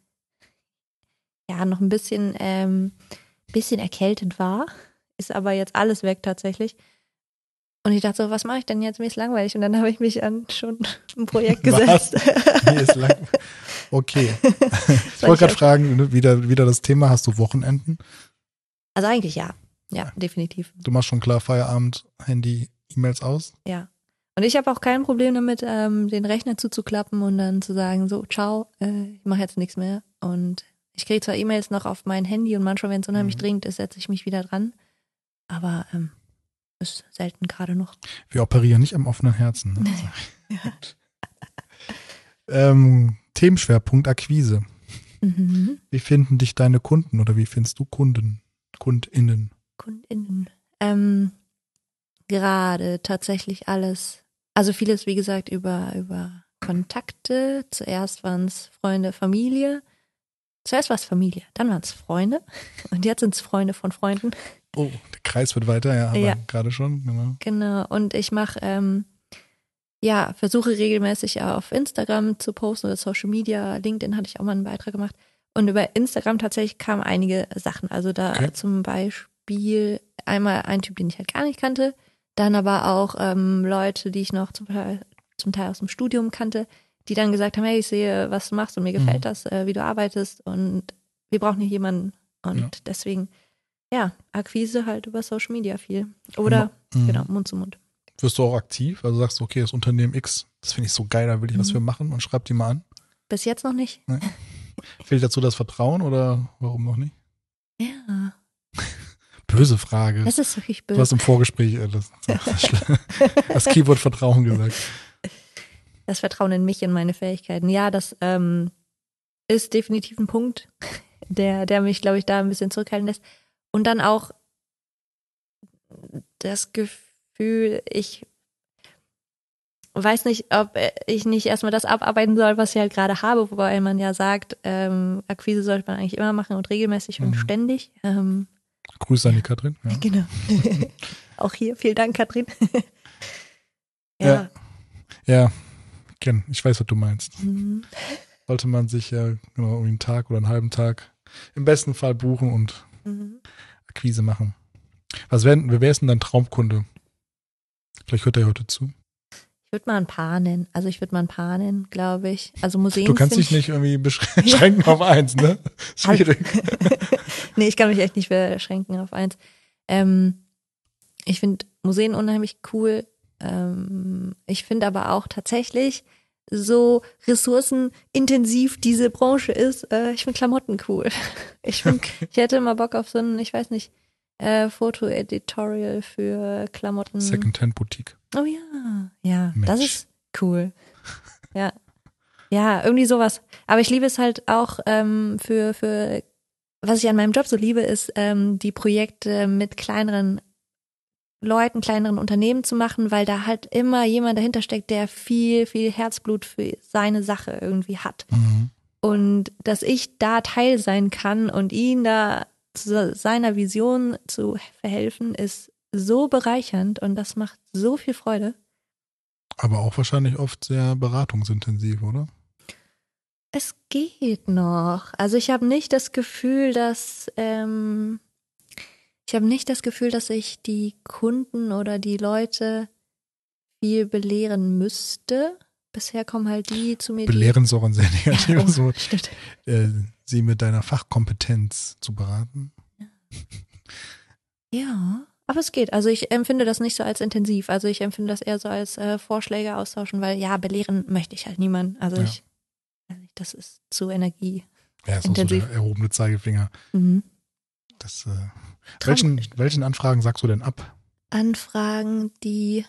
ja noch ein bisschen, ähm, bisschen erkältet war. Ist aber jetzt alles weg tatsächlich. Und ich dachte so, was mache ich denn jetzt? Mir ist langweilig. Und dann habe ich mich an schon *laughs* ein Projekt gesetzt. Nee, ist lang. Okay. *laughs* Ich wollte gerade fragen, ne, wieder, wieder das Thema, hast du Wochenenden? Also eigentlich ja. Ja, definitiv. Du machst schon klar Feierabend, Handy, E-Mails aus? Ja. Und ich habe auch kein Problem damit, ähm, den Rechner zuzuklappen und dann zu sagen, so, ciao, äh, ich mache jetzt nichts mehr. Und ich kriege zwar E-Mails noch auf mein Handy und manchmal, wenn es unheimlich Mhm. dringend ist, setze ich mich wieder dran. Aber ähm, ist selten gerade noch. Wir operieren nicht am offenen Herzen. Ne? *laughs* ähm, Themenschwerpunkt Akquise. Mhm. Wie finden dich deine Kunden oder wie findest du Kunden, KundInnen? KundInnen. Ähm, gerade tatsächlich alles, also vieles, wie gesagt, über, über Kontakte. Zuerst waren es Freunde, Familie. Zuerst war es Familie, dann waren es Freunde *laughs* und jetzt sind es Freunde von Freunden. Oh, der Kreis wird weiter, ja, aber Ja. gerade schon, genau. Genau, und ich mache, ähm, ja, versuche regelmäßig auf Instagram zu posten oder Social Media. LinkedIn hatte ich auch mal einen Beitrag gemacht. Und über Instagram tatsächlich kamen einige Sachen. Also da Okay. zum Beispiel einmal ein Typ, den ich halt gar nicht kannte. Dann aber auch ähm, Leute, die ich noch zum Teil, zum Teil aus dem Studium kannte, die dann gesagt haben, hey, ich sehe, was du machst und mir gefällt Mhm. das, äh, wie du arbeitest und wir brauchen hier jemanden. Und Ja. deswegen, ja, Akquise halt über Social Media viel. Oder, Mhm. genau, Mund zu Mund. Wirst du auch aktiv? Also sagst du, okay, das Unternehmen X, das finde ich so geil, da will ich was Mhm. für machen und schreib die mal an. Bis jetzt noch nicht. Fehlt dazu das Vertrauen oder warum noch nicht? *laughs* Ja, Böse Frage. das ist wirklich Du böse. hast im Vorgespräch äh, das, *laughs* das Keyword Vertrauen gesagt. Das Vertrauen in mich, in meine Fähigkeiten. Ja, das ähm, ist definitiv ein Punkt, *laughs* der, der mich, glaube ich, da ein bisschen zurückhalten lässt. Und dann auch das Gefühl, ich weiß nicht, ob ich nicht erstmal das abarbeiten soll, was ich halt gerade habe, wobei man ja sagt, ähm, Akquise sollte man eigentlich immer machen und regelmäßig und Mhm. ständig. Ähm, Grüße an die Katrin. Ja. Genau. *laughs* Auch hier, vielen Dank, Katrin. *laughs* Ja. ja. ja. Ich weiß, was du meinst. Mhm. Sollte man sich ja genau irgendwie einen Tag oder einen halben Tag im besten Fall buchen und Mhm. Akquise machen. Was wäre wer ist denn dein Traumkunde? Vielleicht hört er heute zu. Ich würde mal ein paar nennen. Also ich würde mal ein paar nennen, glaube ich. Also Museen. Du kannst dich nicht irgendwie *laughs* beschränken auf eins, ne? Schwierig. *laughs* nee, ich kann mich echt nicht beschränken auf eins. Ähm, ich finde Museen unheimlich cool. Ähm, ich finde aber auch tatsächlich, so ressourcenintensiv diese Branche ist, äh, ich finde Klamotten cool. *laughs* Ich finde, ich hätte mal Bock auf so ein, ich weiß nicht, äh, Foto-Editorial für Klamotten. Secondhand Boutique. Oh ja, ja, Mensch. das ist cool. Ja, ja, irgendwie sowas. Aber ich liebe es halt auch ähm, für für was ich an meinem Job so liebe, ist ähm, die Projekte mit kleineren Leuten, kleineren Unternehmen zu machen, weil da halt immer jemand dahinter steckt, der viel viel Herzblut für seine Sache irgendwie hat Mhm. und dass ich da Teil sein kann und ihn da zu seiner Vision zu verhelfen, ist so bereichernd und das macht so viel Freude. Aber auch wahrscheinlich oft sehr beratungsintensiv, oder? Es geht noch. Also ich habe nicht das Gefühl, dass ähm, ich habe nicht das Gefühl, dass ich die Kunden oder die Leute viel belehren müsste. Bisher kommen halt die zu mir, Belehren ist auch ein sehr *laughs* negatives ja, oh, Wort. Äh, sie mit deiner Fachkompetenz zu beraten. Ja, aber es geht. Also ich empfinde das nicht so als intensiv. Also ich empfinde das eher so als äh, Vorschläge austauschen, weil ja, belehren möchte ich halt niemanden. Also Ja. ich, das ist zu Energie. Ja, so Intensiv. der erhobene Zeigefinger. Mhm. Das, äh, welchen, welchen Anfragen sagst du denn ab? Anfragen, die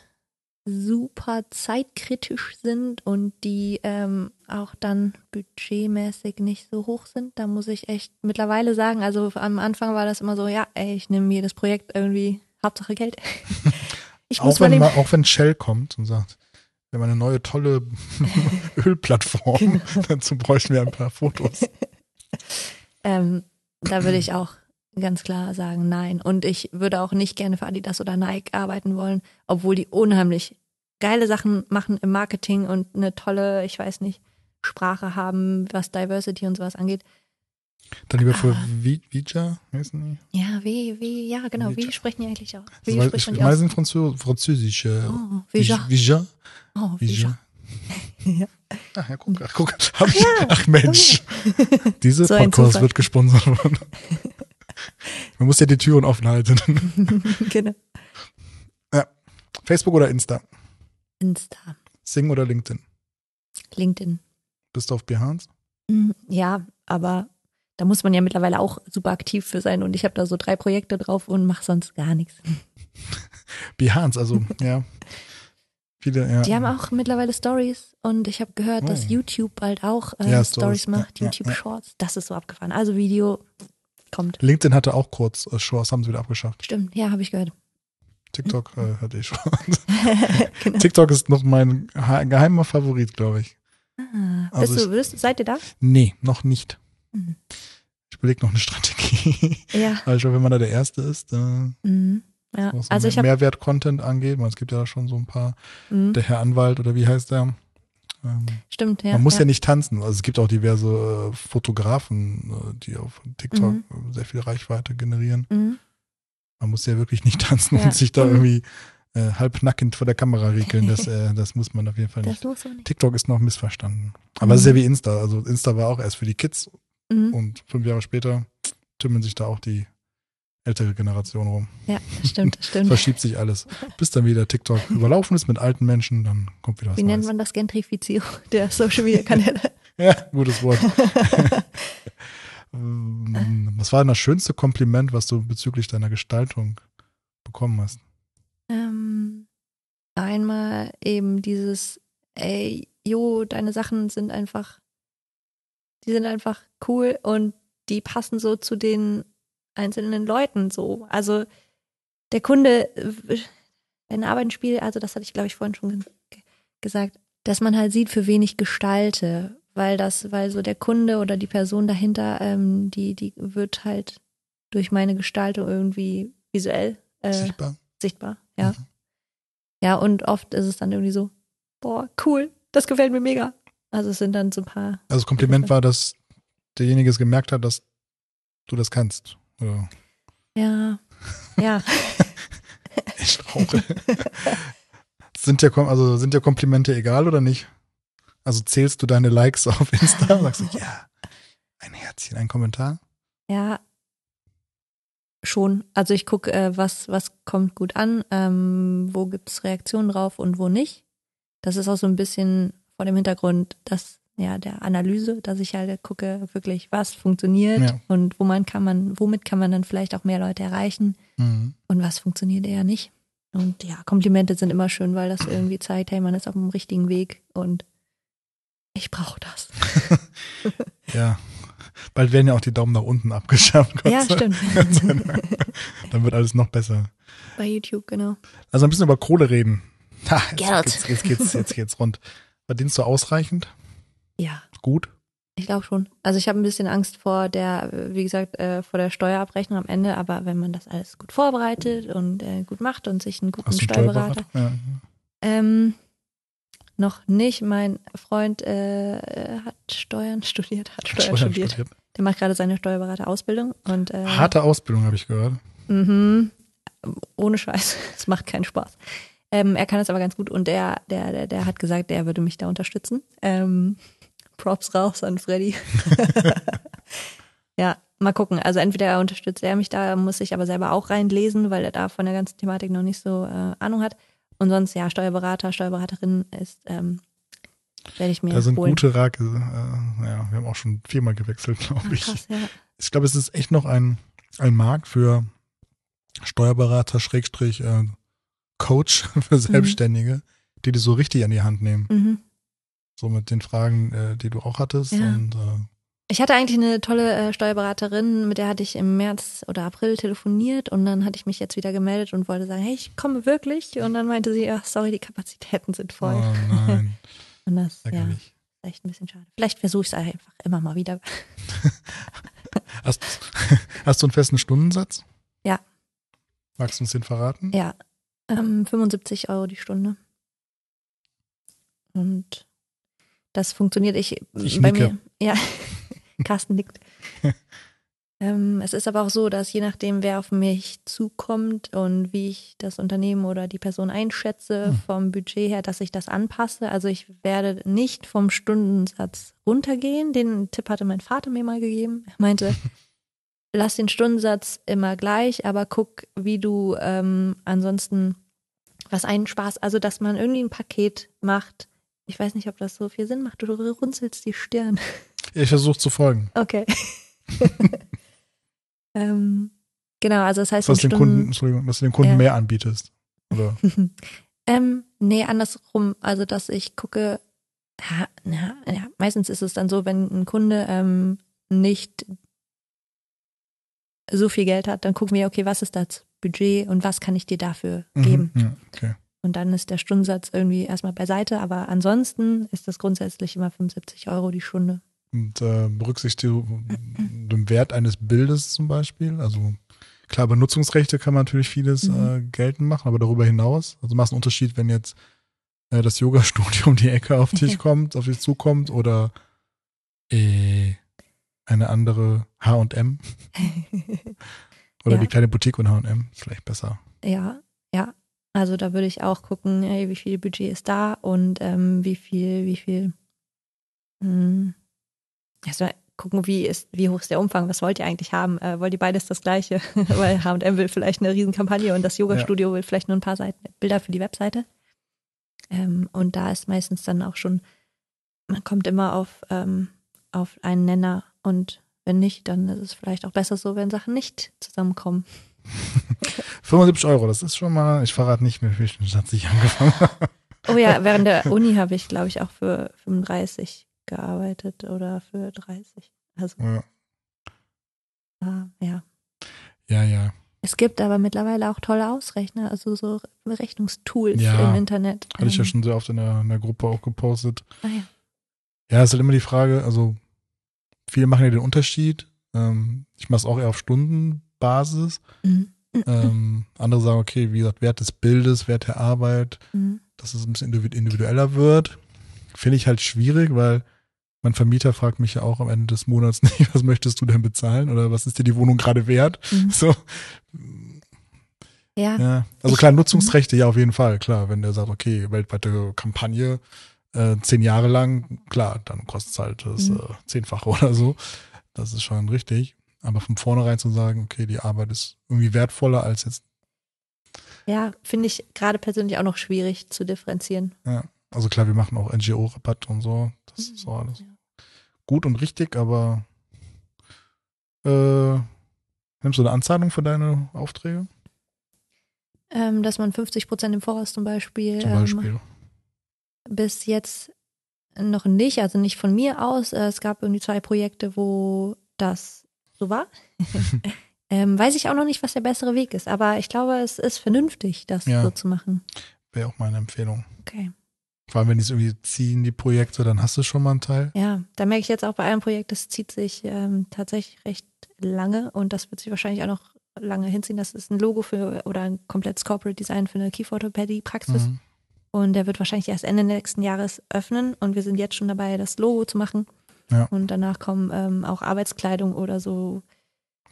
super zeitkritisch sind und die ähm, auch dann budgetmäßig nicht so hoch sind. Da muss ich echt mittlerweile sagen, also am Anfang war das immer so, ja, ey, ich nehme jedes Projekt irgendwie, Hauptsache Geld. *laughs* Ich muss Auch wenn, mal, auch wenn Shell kommt und sagt, wir haben eine neue tolle *laughs* Ölplattform, Genau. *laughs* dazu bräuchten wir ein paar Fotos. *laughs* ähm, da würde ich auch ganz klar sagen, nein. Und ich würde auch nicht gerne für Adidas oder Nike arbeiten wollen, obwohl die unheimlich geile Sachen machen im Marketing und eine tolle, ich weiß nicht, Sprache haben, was Diversity und sowas angeht. Dann lieber für Ah. Vi- Vija, heißen die? Ja, wie, wie, ja, genau, wie Vija. sprechen die eigentlich auch? Wie man Ich die meine, aus? sind Franzö Französisch. Äh, Oh, Vija. Vija. Oh, Vija. *laughs* Ja. Ach, ja, guck, ach, guck. Hab ich, ach Mensch. *laughs* *laughs* Dieser So Podcast wird gesponsert von. Man muss ja die Türen offen halten. genau. Facebook oder Insta? Insta, Sing oder LinkedIn? LinkedIn. Bist du auf Behance? Mm, Ja, aber da muss man ja mittlerweile auch super aktiv für sein und ich habe da so drei Projekte drauf und mache sonst gar nichts. *laughs* Behance, also, ja. Viele, ja. Die haben auch mittlerweile Stories und ich habe gehört, dass Oh. YouTube bald auch äh, Ja, Stories macht, ja, YouTube. Shorts. Das ist so abgefahren. Also Video kommt. LinkedIn hatte auch kurz äh, Shorts, haben sie wieder abgeschafft. Stimmt, ja, habe ich gehört. TikTok äh, hatte ich schon. *laughs* genau. TikTok ist noch mein geheimer Favorit, glaube ich. Ah, Also bist du, bist, seid ihr da? Nee, noch nicht. Mhm. Ich überlege noch eine Strategie. Ja. Aber ich glaube, wenn man da der Erste ist, äh, Mhm. ja. was so Also Mehr- Mehrwert-Content angeht, weil es gibt ja schon so ein paar, mhm. der Herr Anwalt oder wie heißt der? Ähm, stimmt, ja. man muss ja. ja. nicht tanzen. Also es gibt auch diverse äh, Fotografen, äh, die auf TikTok Mhm. äh, sehr viel Reichweite generieren. Mhm. Man muss ja wirklich nicht *laughs* tanzen Ja. und sich da Mhm. irgendwie äh, halb nackend vor der Kamera regeln. Das, äh, das muss man auf jeden Fall nicht. Nicht. TikTok ist noch missverstanden. Aber es ist ja wie Insta. Also Insta war auch erst für die Kids Mhm. und fünf Jahre später tümmeln sich da auch die ältere Generation rum. Ja, stimmt, stimmt. *laughs* Verschiebt sich alles. Bis dann wieder TikTok *laughs* überlaufen ist mit alten Menschen, dann kommt wieder was Wie nennt Neues. man das? Gentrifizierung der Social Media Kanäle. *laughs* Ja, gutes Wort. Ähm, was war denn das schönste Kompliment, was du bezüglich deiner Gestaltung bekommen hast? ähm, einmal eben dieses, ey, jo, deine Sachen sind einfach, die sind einfach cool und die passen so zu den einzelnen Leuten so. Also der Kunde, äh, ein Arbeitsspiel, also das hatte ich glaube ich vorhin schon ge gesagt, dass man halt sieht, für wen ich gestalte, weil das, weil so der Kunde oder die Person dahinter, ähm, die, die wird halt durch meine Gestaltung irgendwie visuell äh, Sichtbar. sichtbar, ja. Mhm. Ja, und oft ist es dann irgendwie so, boah, cool, das gefällt mir mega. Also es sind dann so ein paar, Also das Kompliment war, dass derjenige es gemerkt hat, dass du das kannst. Oder ja, ja, *laughs* ich traurig. sind Kom- also sind dir Komplimente egal oder nicht? Also zählst du deine Likes auf Insta? *laughs* Sagst du, ja, ein Herzchen, ein Kommentar? ja, schon. Also ich gucke, äh, was, was kommt gut an, ähm, wo gibt's Reaktionen drauf und wo nicht. Das ist auch so ein bisschen vor dem Hintergrund, dass ja der Analyse, dass ich halt gucke wirklich, was funktioniert Ja. und wo man kann man, womit kann man dann vielleicht auch mehr Leute erreichen. Mhm. und was funktioniert eher nicht. Und ja, Komplimente sind immer schön, weil das irgendwie zeigt, hey, man ist auf dem richtigen Weg und ich brauche das. *laughs* Ja. Bald werden ja auch die Daumen nach unten abgeschafft. Gott ja, stimmt. *laughs* Dann wird alles noch besser. Bei YouTube, genau. Also ein bisschen über Kohle reden. Ha, jetzt, Geld. Jetzt, jetzt, geht's, jetzt geht's rund. Verdienst du ausreichend? Ja, Gut? ich glaube schon. Also ich habe ein bisschen Angst vor der, wie gesagt, äh, vor der Steuerabrechnung am Ende, aber wenn man das alles gut vorbereitet und äh, gut macht und sich einen guten Hast Steuerberater. Steuerberater? Ja. Ähm, noch nicht. Mein Freund äh, hat Steuern studiert, hat Steuern, studiert. Der macht gerade seine Steuerberaterausbildung und äh, Harte Ausbildung, habe ich gehört. Mhm. Ohne Scheiß. *laughs* Es macht keinen Spaß. Ähm, er kann es aber ganz gut und der, der, der, der hat gesagt, er würde mich da unterstützen. Ähm, Props raus an Freddy. *laughs* ja, mal gucken. Also entweder unterstützt er mich da, muss ich aber selber auch reinlesen, weil er da von der ganzen Thematik noch nicht so äh, Ahnung hat. Und sonst, ja, Steuerberater, Steuerberaterin ist, ähm, werde ich mir Da sind holen. gute Rake. Äh, ja, wir haben auch schon viermal gewechselt, glaube ich. krass, ja. Ich glaube, es ist echt noch ein, ein Markt für Steuerberater, Schrägstrich, äh, Coach *laughs* für Selbstständige, die die so richtig an die Hand nehmen. Mhm. So mit den Fragen, äh, die du auch hattest. Ja. Und äh, Ich hatte eigentlich eine tolle äh, Steuerberaterin, mit der hatte ich im März oder April telefoniert und dann hatte ich mich jetzt wieder gemeldet und wollte sagen, hey, ich komme wirklich. Und dann meinte sie, ach sorry, die Kapazitäten sind voll. oh nein, *laughs* Und das ja, echt ein bisschen schade. Vielleicht versuche ich es einfach immer mal wieder. *laughs* Hast, hast du einen festen Stundensatz? Ja. Magst du uns den verraten? Ja, ähm, 75 Euro die Stunde. Und das funktioniert. Ich, Ich bei nicke. mir, ja, *laughs* Carsten nickt. *laughs* ähm, es ist aber auch so, dass je nachdem, wer auf mich zukommt und wie ich das Unternehmen oder die Person einschätze, Hm. vom Budget her, dass ich das anpasse. Also ich werde nicht vom Stundensatz runtergehen. Den Tipp hatte mein Vater mir mal gegeben. Er meinte, *laughs* lass den Stundensatz immer gleich, aber guck, wie du ähm, ansonsten was einen Spaß, also dass man irgendwie ein Paket macht. Ich weiß nicht, ob das so viel Sinn macht. Du runzelst die Stirn. Ich versuche zu folgen. Okay. *laughs* ähm, genau, also das heißt, Dass, den Kunden, Entschuldigung, dass du den Kunden Ja. mehr anbietest. Oder? *laughs* ähm, nee, andersrum. Also, dass ich gucke, ja, ja, ja, meistens ist es dann so, wenn ein Kunde ähm, nicht so viel Geld hat, dann gucken wir, okay, was ist das Budget und was kann ich dir dafür geben? Mhm, ja, okay. Und dann ist der Stundensatz irgendwie erstmal beiseite, aber ansonsten ist das grundsätzlich immer 75 Euro die Stunde. Und äh, berücksichtigst du *clears throat* den Wert eines Bildes zum Beispiel? Also klar, Benutzungsrechte kann man natürlich vieles Mhm. äh, geltend machen, aber darüber hinaus, also machst du einen Unterschied, wenn jetzt äh, das Yoga-Studio um *laughs* die Ecke auf dich *laughs* kommt, auf dich zukommt oder äh, eine andere H&M *laughs* oder Ja. die kleine Boutique und H&M ist vielleicht besser. Ja, ja. Also da würde ich auch gucken, hey, wie viel Budget ist da und ähm, wie viel, wie viel. Hm, also gucken, wie ist, wie hoch ist der Umfang? Was wollt ihr eigentlich haben? Äh, wollt ihr beides das Gleiche? *laughs* Weil H&M will vielleicht eine Riesenkampagne und das Yoga-Studio will vielleicht nur ein paar Seiten, Bilder für die Webseite. Ähm, und da ist meistens dann auch schon, man kommt immer auf, ähm, auf einen Nenner und wenn nicht, dann ist es vielleicht auch besser so, wenn Sachen nicht zusammenkommen. *laughs* 75 Euro, das ist schon mal, ich verrate nicht, mit welchem Satz ich angefangen habe. Oh ja, während der Uni habe ich, glaube ich, auch für 35 gearbeitet oder für 30. Also, Ja, äh, ja. ja. ja. Es gibt aber mittlerweile auch tolle Ausrechner, also so Berechnungstools Ja. im Internet. Hatte ich ja Ähm, schon sehr oft in der, in der Gruppe auch gepostet. Ah, ja. Ja, ist halt immer die Frage, also viele machen ja den Unterschied. Ähm, ich mache es auch eher auf Stundenbasis. Mhm. Ähm, andere sagen, okay, wie gesagt, Wert des Bildes, Wert der Arbeit, Mhm. dass es ein bisschen individu- individueller wird. Finde ich halt schwierig, weil mein Vermieter fragt mich ja auch am Ende des Monats *laughs* nicht, was möchtest du denn bezahlen oder was ist dir die Wohnung gerade wert? Mhm. So, Ja, ja. Also Ich- klar, Nutzungsrechte, ja, auf jeden Fall, klar. Wenn der sagt, okay, weltweite Kampagne, äh, zehn Jahre lang, klar, dann kostet es halt das Mhm. äh, Zehnfache oder so. Das ist schon richtig. Aber von vornherein zu sagen, okay, die Arbeit ist irgendwie wertvoller als jetzt, ja, finde ich gerade persönlich auch noch schwierig zu differenzieren. ja. Also klar, wir machen auch NGO-Rabatt und so. Das ist so alles Ja. gut und richtig, aber äh, nimmst du eine Anzahlung für deine Aufträge? Ähm, dass man 50 Prozent im Voraus zum Beispiel, Zum ähm, Beispiel. Bis jetzt noch nicht, also nicht von mir aus. Äh, Es gab irgendwie zwei Projekte, wo das so war. *laughs* ähm, weiß ich auch noch nicht, was der bessere Weg ist, aber ich glaube, es ist vernünftig, das Ja. so zu machen. Wäre auch meine Empfehlung. Okay. Vor allem, wenn die es irgendwie ziehen, die Projekte, dann hast du schon mal einen Teil. Ja, da merke ich jetzt auch bei einem Projekt, das zieht sich ähm, tatsächlich recht lange und das wird sich wahrscheinlich auch noch lange hinziehen. Das ist ein Logo für oder ein komplettes Corporate Design für eine Kieferorthopädie-Praxis. Mhm. Und der wird wahrscheinlich erst Ende nächsten Jahres öffnen und wir sind jetzt schon dabei, das Logo zu machen. Ja. Und danach kommen ähm, auch Arbeitskleidung oder so.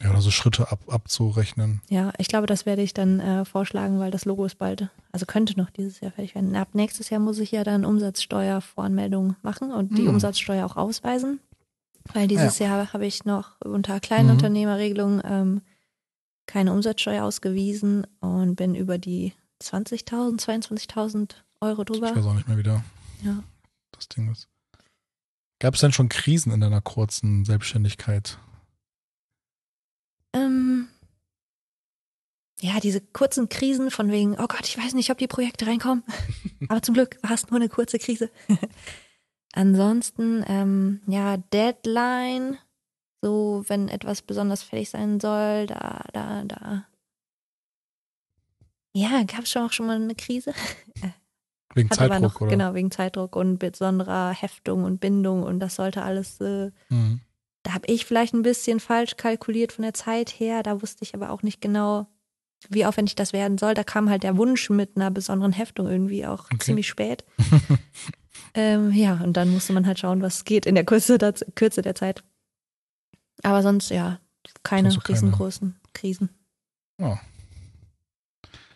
Ja, oder so Schritte ab, abzurechnen. Ja, ich glaube, das werde ich dann äh, vorschlagen, weil das Logo ist bald, also könnte noch dieses Jahr fertig werden. Ab nächstes Jahr muss ich ja dann Umsatzsteuervoranmeldung machen und die Hm. Umsatzsteuer auch ausweisen. Weil dieses Jahr habe ich noch unter Kleinunternehmerregelung ähm, keine Umsatzsteuer ausgewiesen und bin über die 20.000, 22.000 Euro Ich drüber. weiß auch nicht mehr wieder, Ja. das Ding ist. Gab es denn schon Krisen in deiner kurzen Selbstständigkeit? Ähm, ja, diese kurzen Krisen von wegen, oh Gott, ich weiß nicht, ob die Projekte reinkommen. *laughs* Aber zum Glück war es nur eine kurze Krise. *laughs* Ansonsten, ähm, ja, Deadline, so wenn etwas besonders fertig sein soll, da, da, da. Ja, gab es schon auch schon mal eine Krise? *laughs* Wegen Hat Zeitdruck, noch, oder? genau, wegen Zeitdruck und besonderer Heftung und Bindung und das sollte alles äh, Mhm. da habe ich vielleicht ein bisschen falsch kalkuliert von der Zeit her. Da wusste ich aber auch nicht genau, wie aufwendig das werden soll. Da kam halt der Wunsch mit einer besonderen Heftung irgendwie auch Okay. ziemlich spät. *laughs* ähm, ja, und dann musste man halt schauen, was geht in der Kürze der, Kürze der Zeit. Aber sonst, ja, keine Sonst keine. riesengroßen Krisen.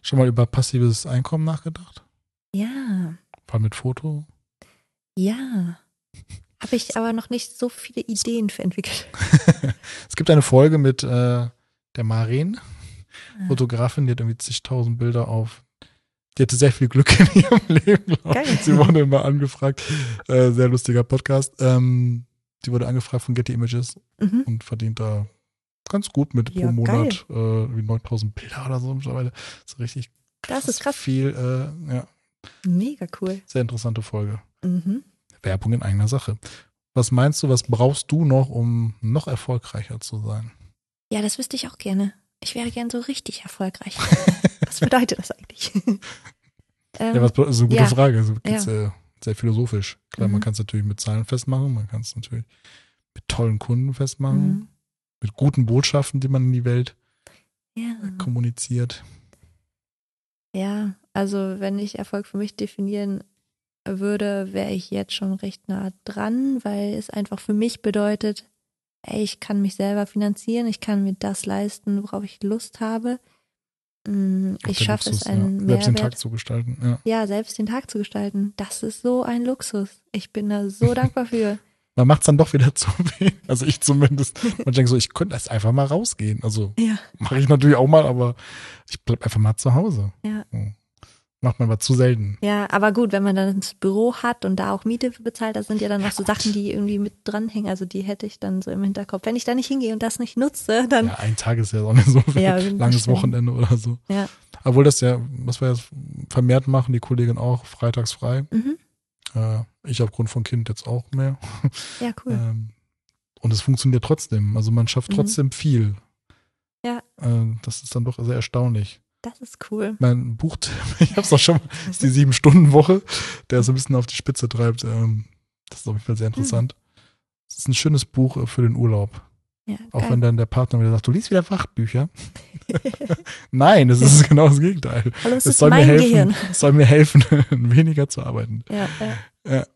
Schon mal über passives Einkommen nachgedacht? Ja, allem mit Foto? ja. Habe ich aber noch nicht so viele Ideen für entwickelt. *laughs* es gibt eine Folge mit äh, der Maren, Ah. Fotografin, die hat irgendwie zigtausend Bilder auf. Die hatte sehr viel Glück *laughs* in ihrem Leben. Geil. Sie wurde immer angefragt. Äh, sehr lustiger Podcast. Ähm, die wurde angefragt von Getty Images Mhm. und verdient da ganz gut mit Ja, pro Monat äh, wie 9000 Bilder oder so mittlerweile. So richtig Das ist krass. viel. Äh, ja, Mega cool. sehr interessante Folge. Mhm. Werbung in eigener Sache. Was meinst du, was brauchst du noch, um noch erfolgreicher zu sein? Ja, das wüsste ich auch gerne. Ich wäre gern so richtig erfolgreich. *laughs* was bedeutet das eigentlich? *laughs* ähm, Ja, was das ist eine gute ja. Frage. Also, geht's sehr, sehr philosophisch. Klar, man Mhm. kann es natürlich mit Zahlen festmachen, man kann es natürlich mit tollen Kunden festmachen, mhm. mit guten Botschaften, die man in die Welt Ja. kommuniziert. Ja, also wenn ich Erfolg für mich definieren würde, wäre ich jetzt schon recht nah dran, weil es einfach für mich bedeutet, ey, ich kann mich selber finanzieren, ich kann mir das leisten, worauf ich Lust habe. Mm, Ich schaffe es, einen ja. Selbst den Tag Mehrwert, zu gestalten. Ja. ja, selbst den Tag zu gestalten. Das ist so ein Luxus. Ich bin da so dankbar für. Man macht es dann doch wieder *laughs* zu wenig. Also ich zumindest. Man denkt so, ich könnte jetzt einfach mal rausgehen. Also Ja. mache ich natürlich auch mal, aber ich bleib einfach mal zu Hause. Ja. So. Macht man aber zu selten. Ja, aber gut, wenn man dann das Büro hat und da auch Miete bezahlt, das sind ja dann noch so Sachen, die irgendwie mit dranhängen. Also die hätte ich dann so im Hinterkopf. Wenn ich da nicht hingehe und das nicht nutze, dann Ja, ein Tag ist ja auch nicht so *laughs* viel. Ja, Langes stimmt. Wochenende oder so. Ja. Obwohl das ja, was wir jetzt vermehrt machen, die Kollegin auch, freitags frei. mhm. Äh, ich aufgrund von Kind jetzt auch mehr. *laughs* ja, cool. Ähm, und es funktioniert trotzdem. Also man schafft Mhm. trotzdem viel. Äh, das ist dann doch sehr erstaunlich. Das ist cool. Mein Buch, *laughs* ich habe es auch schon, ist die Sieben-Stunden-Woche, der so ein bisschen auf die Spitze treibt. Ähm, das ist auf jeden Fall sehr interessant. Es ist ein schönes Buch äh, für den Urlaub. Ja, Auch geil. wenn dann der Partner wieder sagt, du liest wieder Fachbücher. *laughs* Nein, das ist genau das Gegenteil. Hallo, es Es ist soll mir helfen, Gehirn. es soll mir helfen, *laughs* weniger zu arbeiten. Ja, ja. Ja.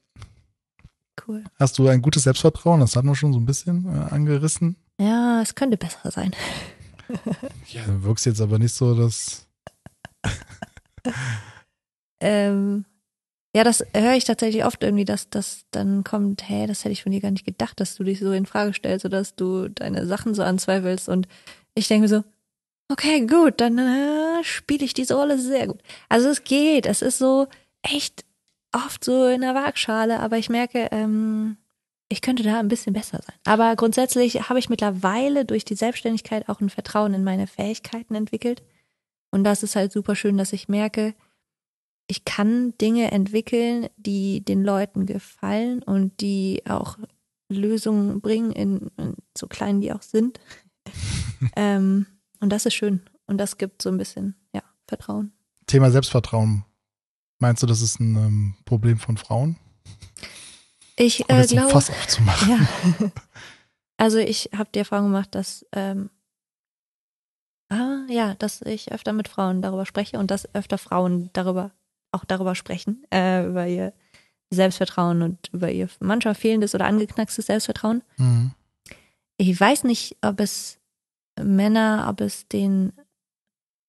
Cool. Hast du ein gutes Selbstvertrauen? Das hatten wir schon so ein bisschen äh, angerissen. Ja, es könnte besser sein. *laughs* Ja, du wirkst jetzt aber nicht so, dass. Ähm, ja, das höre ich tatsächlich oft irgendwie, dass das dann kommt, hey, das hätte ich von dir gar nicht gedacht, dass du dich so in Frage stellst oder dass du deine Sachen so anzweifelst. Und ich denke mir so, okay, gut, dann äh, spiele ich diese Rolle sehr gut. Also es geht, es ist so echt oft so in der Waagschale, aber ich merke, ähm, ich könnte da ein bisschen besser sein. Aber grundsätzlich habe ich mittlerweile durch die Selbstständigkeit auch ein Vertrauen in meine Fähigkeiten entwickelt. Und das ist halt super schön, dass ich merke, ich kann Dinge entwickeln, die den Leuten gefallen und die auch Lösungen bringen, in, in so klein die auch sind. *laughs* ähm, und das ist schön. Und das gibt so ein bisschen, ja, Vertrauen. Thema Selbstvertrauen. Meinst du, das ist ein ähm, Problem von Frauen? Ich äh, glaube. Fass aufzumachen. Ja. *laughs* Also ich habe die Erfahrung gemacht, dass ähm, ah, ja, dass ich öfter mit Frauen darüber spreche und dass öfter Frauen darüber auch darüber sprechen, äh, über ihr Selbstvertrauen und über ihr manchmal fehlendes oder angeknackstes Selbstvertrauen. Mhm. Ich weiß nicht, ob es Männer, ob es den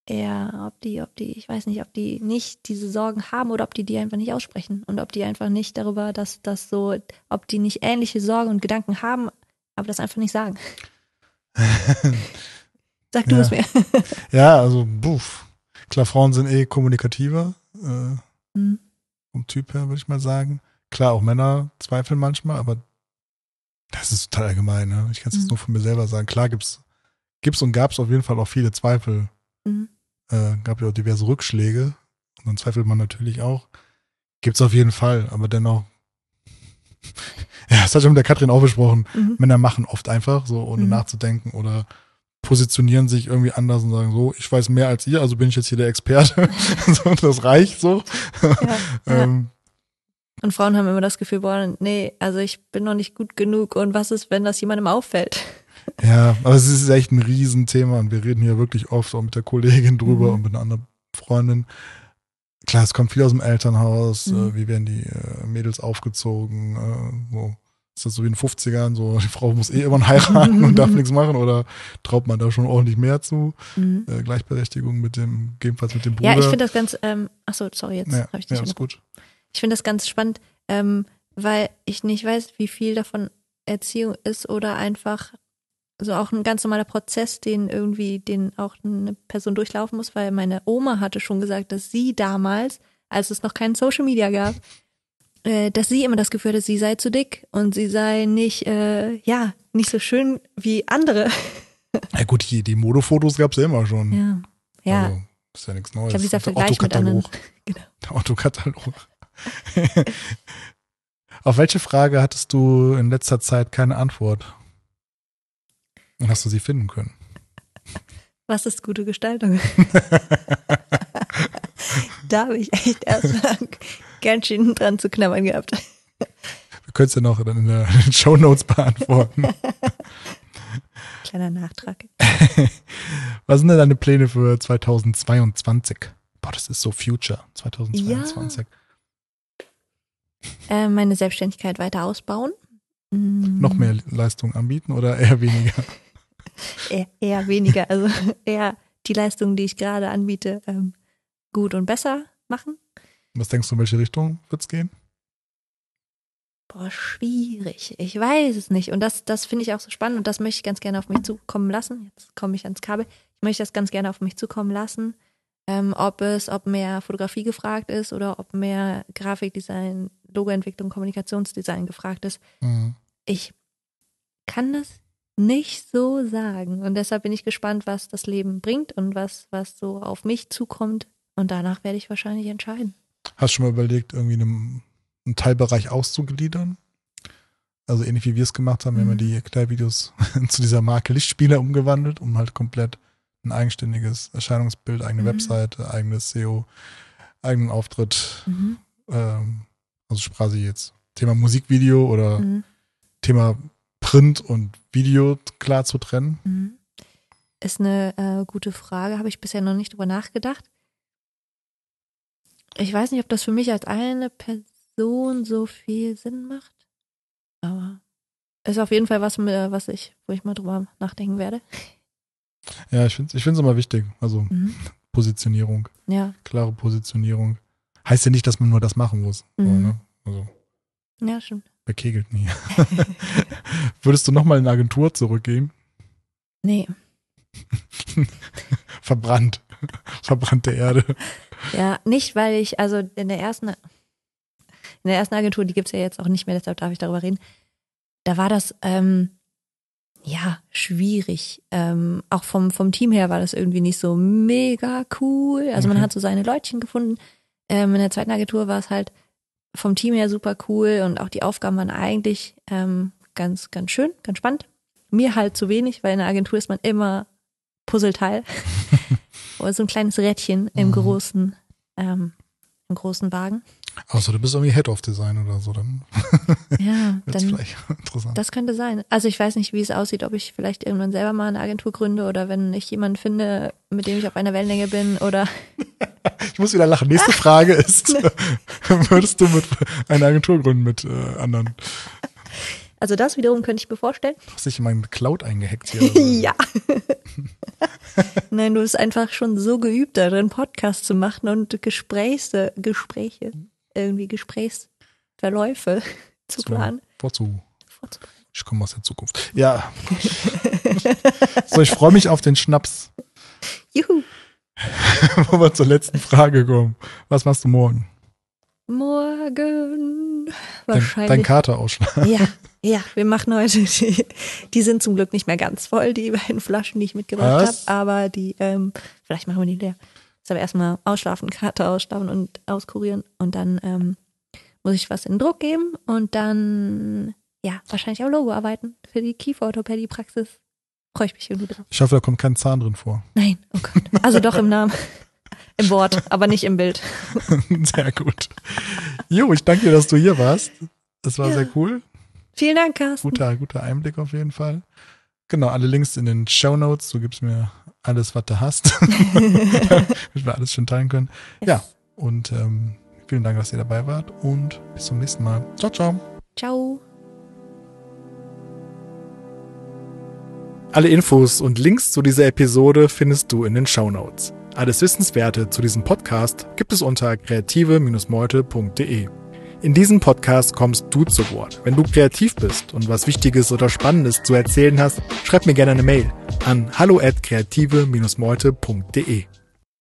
eher, ob die, ob die, ich weiß nicht, ob die nicht diese Sorgen haben oder ob die die einfach nicht aussprechen und ob die einfach nicht darüber, dass das so, ob die nicht ähnliche Sorgen und Gedanken haben, aber das einfach nicht sagen. *laughs* Sag du Ja. es mir. Ja, also, buff. Klar, Frauen sind eh kommunikativer, äh, Hm. vom Typ her, würde ich mal sagen. Klar, auch Männer zweifeln manchmal, aber das ist total allgemein. Ne? Ich kann es jetzt Mhm. nur von mir selber sagen. Klar gibt's gibt's und gab's auf jeden Fall auch viele Zweifel. Mhm. Äh, gab ja auch diverse Rückschläge. Und dann zweifelt man natürlich auch. Gibt's auf jeden Fall, aber dennoch. *laughs* Ja, das hat schon mit der Katrin auch besprochen. Mhm. Männer machen oft einfach, so ohne Mhm. nachzudenken oder positionieren sich irgendwie anders und sagen so, ich weiß mehr als ihr, also bin ich jetzt hier der Experte. *laughs* so, das reicht so. Ja, ja. ähm, Und Frauen haben immer das Gefühl, boah, nee, also ich bin noch nicht gut genug und was ist, wenn das jemandem auffällt? *laughs* ja, aber es ist echt ein Riesenthema und wir reden hier wirklich oft auch mit der Kollegin drüber Mhm. und mit einer anderen Freundin. Klar, es kommt viel aus dem Elternhaus, Mhm. äh, wie werden die äh, Mädels aufgezogen, äh, so. Ist das so wie in den 50ern, so *laughs* die Frau muss eh immer heiraten und darf *laughs* nichts machen oder traut man da schon ordentlich mehr zu? Mhm. Äh, Gleichberechtigung mit dem, gegebenenfalls mit dem Bruder. Ja, ich finde das ganz, ähm, ach so, sorry, jetzt ja, habe ich dich ja, ist gut. Ich finde das ganz spannend, ähm, weil ich nicht weiß, wie viel davon Erziehung ist oder einfach so auch ein ganz normaler Prozess, den irgendwie, den auch eine Person durchlaufen muss, weil meine Oma hatte schon gesagt, dass sie damals, als es noch kein Social Media gab, äh, dass sie immer das Gefühl hatte, sie sei zu dick und sie sei nicht, äh, ja, nicht so schön wie andere. *laughs* Ja gut, die, die Modefotos gab es ja immer schon. Ja. Ja, Also, ist ja nichts Neues. ich glaube, dieser Der Vergleich mit anderen. *laughs* Genau. Der Autokatalog. *laughs* Auf welche Frage hattest du in letzter Zeit keine Antwort? Und hast du sie finden können? Was ist gute Gestaltung? da habe ich echt erstmal ganz schön dran zu knabbern gehabt. *laughs* Wir können es ja noch dann in den *laughs* Show Notes beantworten. *laughs* Kleiner Nachtrag. Was sind denn deine Pläne für 2022? Boah, das ist so Future. 2022. Äh, meine Selbstständigkeit weiter ausbauen. Noch mehr Leistung anbieten oder eher weniger? Eher, eher weniger. Also eher die Leistungen, die ich gerade anbiete, ähm, gut und besser machen. Was denkst du, in welche Richtung wird's gehen? Boah, schwierig. Ich weiß es nicht. Und das, das finde ich auch so spannend und das möchte ich ganz gerne auf mich zukommen lassen. Jetzt komme ich ans Kabel. Ich möchte das ganz gerne auf mich zukommen lassen. Ähm, ob es, ob mehr Fotografie gefragt ist oder ob mehr Grafikdesign, Logoentwicklung, Kommunikationsdesign gefragt ist. Mhm. Ich kann das nicht so sagen. Und deshalb bin ich gespannt, was das Leben bringt und was, was so auf mich zukommt. Und danach werde ich wahrscheinlich entscheiden. Hast du schon mal überlegt, irgendwie einen, einen Teilbereich auszugliedern? Also ähnlich wie wir es gemacht haben, wir haben Mhm. die Erklärvideos *laughs* zu dieser Marke Lichtspieler umgewandelt, um halt komplett ein eigenständiges Erscheinungsbild, eigene Mhm. Webseite, eigenes SEO, eigenen Auftritt. Mhm. Ähm, also quasi jetzt Thema Musikvideo oder Mhm. Thema Print und Video klar zu trennen. Mhm. Ist eine äh, gute Frage, habe ich bisher noch nicht drüber nachgedacht. Ich weiß nicht, ob das für mich als eine Person so viel Sinn macht, aber ist auf jeden Fall was, was ich, wo ich mal drüber nachdenken werde. Ja, ich finde es ich find's immer wichtig. Also Mhm. Positionierung, Ja, klare Positionierung. Heißt ja nicht, dass man nur das machen muss. So, Mhm. ne? Also ja, stimmt. wer kegelt nie. *laughs* Würdest du nochmal in eine Agentur zurückgehen? Nee, *laughs* Verbrannt. Verbrannte Erde. Ja, nicht, weil ich, also in der ersten, in der ersten Agentur, die gibt's ja jetzt auch nicht mehr, deshalb darf ich darüber reden. Da war das, ähm, ja, schwierig. Ähm, auch vom, vom Team her war das irgendwie nicht so mega cool. Also man Okay. hat so seine Leutchen gefunden. Ähm, in der zweiten Agentur war es halt vom Team her super cool und auch die Aufgaben waren eigentlich ähm, ganz, ganz schön, ganz spannend. Mir halt zu wenig, weil in der Agentur ist man immer Puzzleteil. *laughs* Oder so ein kleines Rädchen im Mhm. großen, ähm, im großen Wagen. Außer du bist irgendwie Head of Design oder so, dann Ja, *laughs* dann vielleicht *laughs* interessant. Das könnte sein. Also ich weiß nicht, wie es aussieht, ob ich vielleicht irgendwann selber mal eine Agentur gründe oder wenn ich jemanden finde, mit dem ich auf einer Wellenlänge bin oder *laughs* Ich muss wieder lachen. Nächste Frage ist, würdest du mit eine Agentur gründen mit äh, anderen? Also das wiederum könnte ich mir vorstellen. Du hast dich in meinen Cloud eingehackt hier. *laughs* ja. Nein, du bist einfach schon so geübt darin, Podcasts zu machen und Gesprächs, Gespräche, irgendwie Gesprächsverläufe zu planen. Vorzu. vorzubereiten. Ich komme aus der Zukunft. Ja. so, ich freue mich auf den Schnaps, Juhu. *laughs* wo wir zur letzten Frage kommen. Was machst du morgen? Morgen. Dein, Wahrscheinlich. dein Kater ausschlagen. Ja, *laughs* ja, wir machen heute, die, die sind zum Glück nicht mehr ganz voll, die beiden Flaschen, die ich mitgebracht habe, aber die, ähm, vielleicht machen wir die leer. Jetzt aber erstmal ausschlafen, Karte ausschlafen und auskurieren und dann ähm, muss ich was in Druck geben und dann, ja, wahrscheinlich am Logo arbeiten für die Kieferorthopädie-Praxis. Freue ich mich irgendwie drauf. Ich hoffe, da kommt kein Zahn drin vor. Nein, oh Gott. Also doch im Namen. Im Wort, aber nicht im Bild. *laughs* sehr gut. Jo, ich danke dir, dass du hier warst. Das war Ja. sehr cool. Vielen Dank, Carsten. Guter, guter Einblick auf jeden Fall. Genau, alle Links in den Show Notes. Du gibst mir alles, was du hast. *laughs* *laughs* Damit wir alles schön teilen können. Ja, und ähm, vielen Dank, dass ihr dabei wart und bis zum nächsten Mal. Ciao, ciao. Ciao. Alle Infos und Links zu dieser Episode findest du in den Show Notes. Alles Wissenswerte zu diesem Podcast gibt es unter kreative-meute.de. In diesem Podcast kommst du zu Wort. Wenn du kreativ bist und was Wichtiges oder Spannendes zu erzählen hast, schreib mir gerne eine Mail an hallo at kreative-meute.de.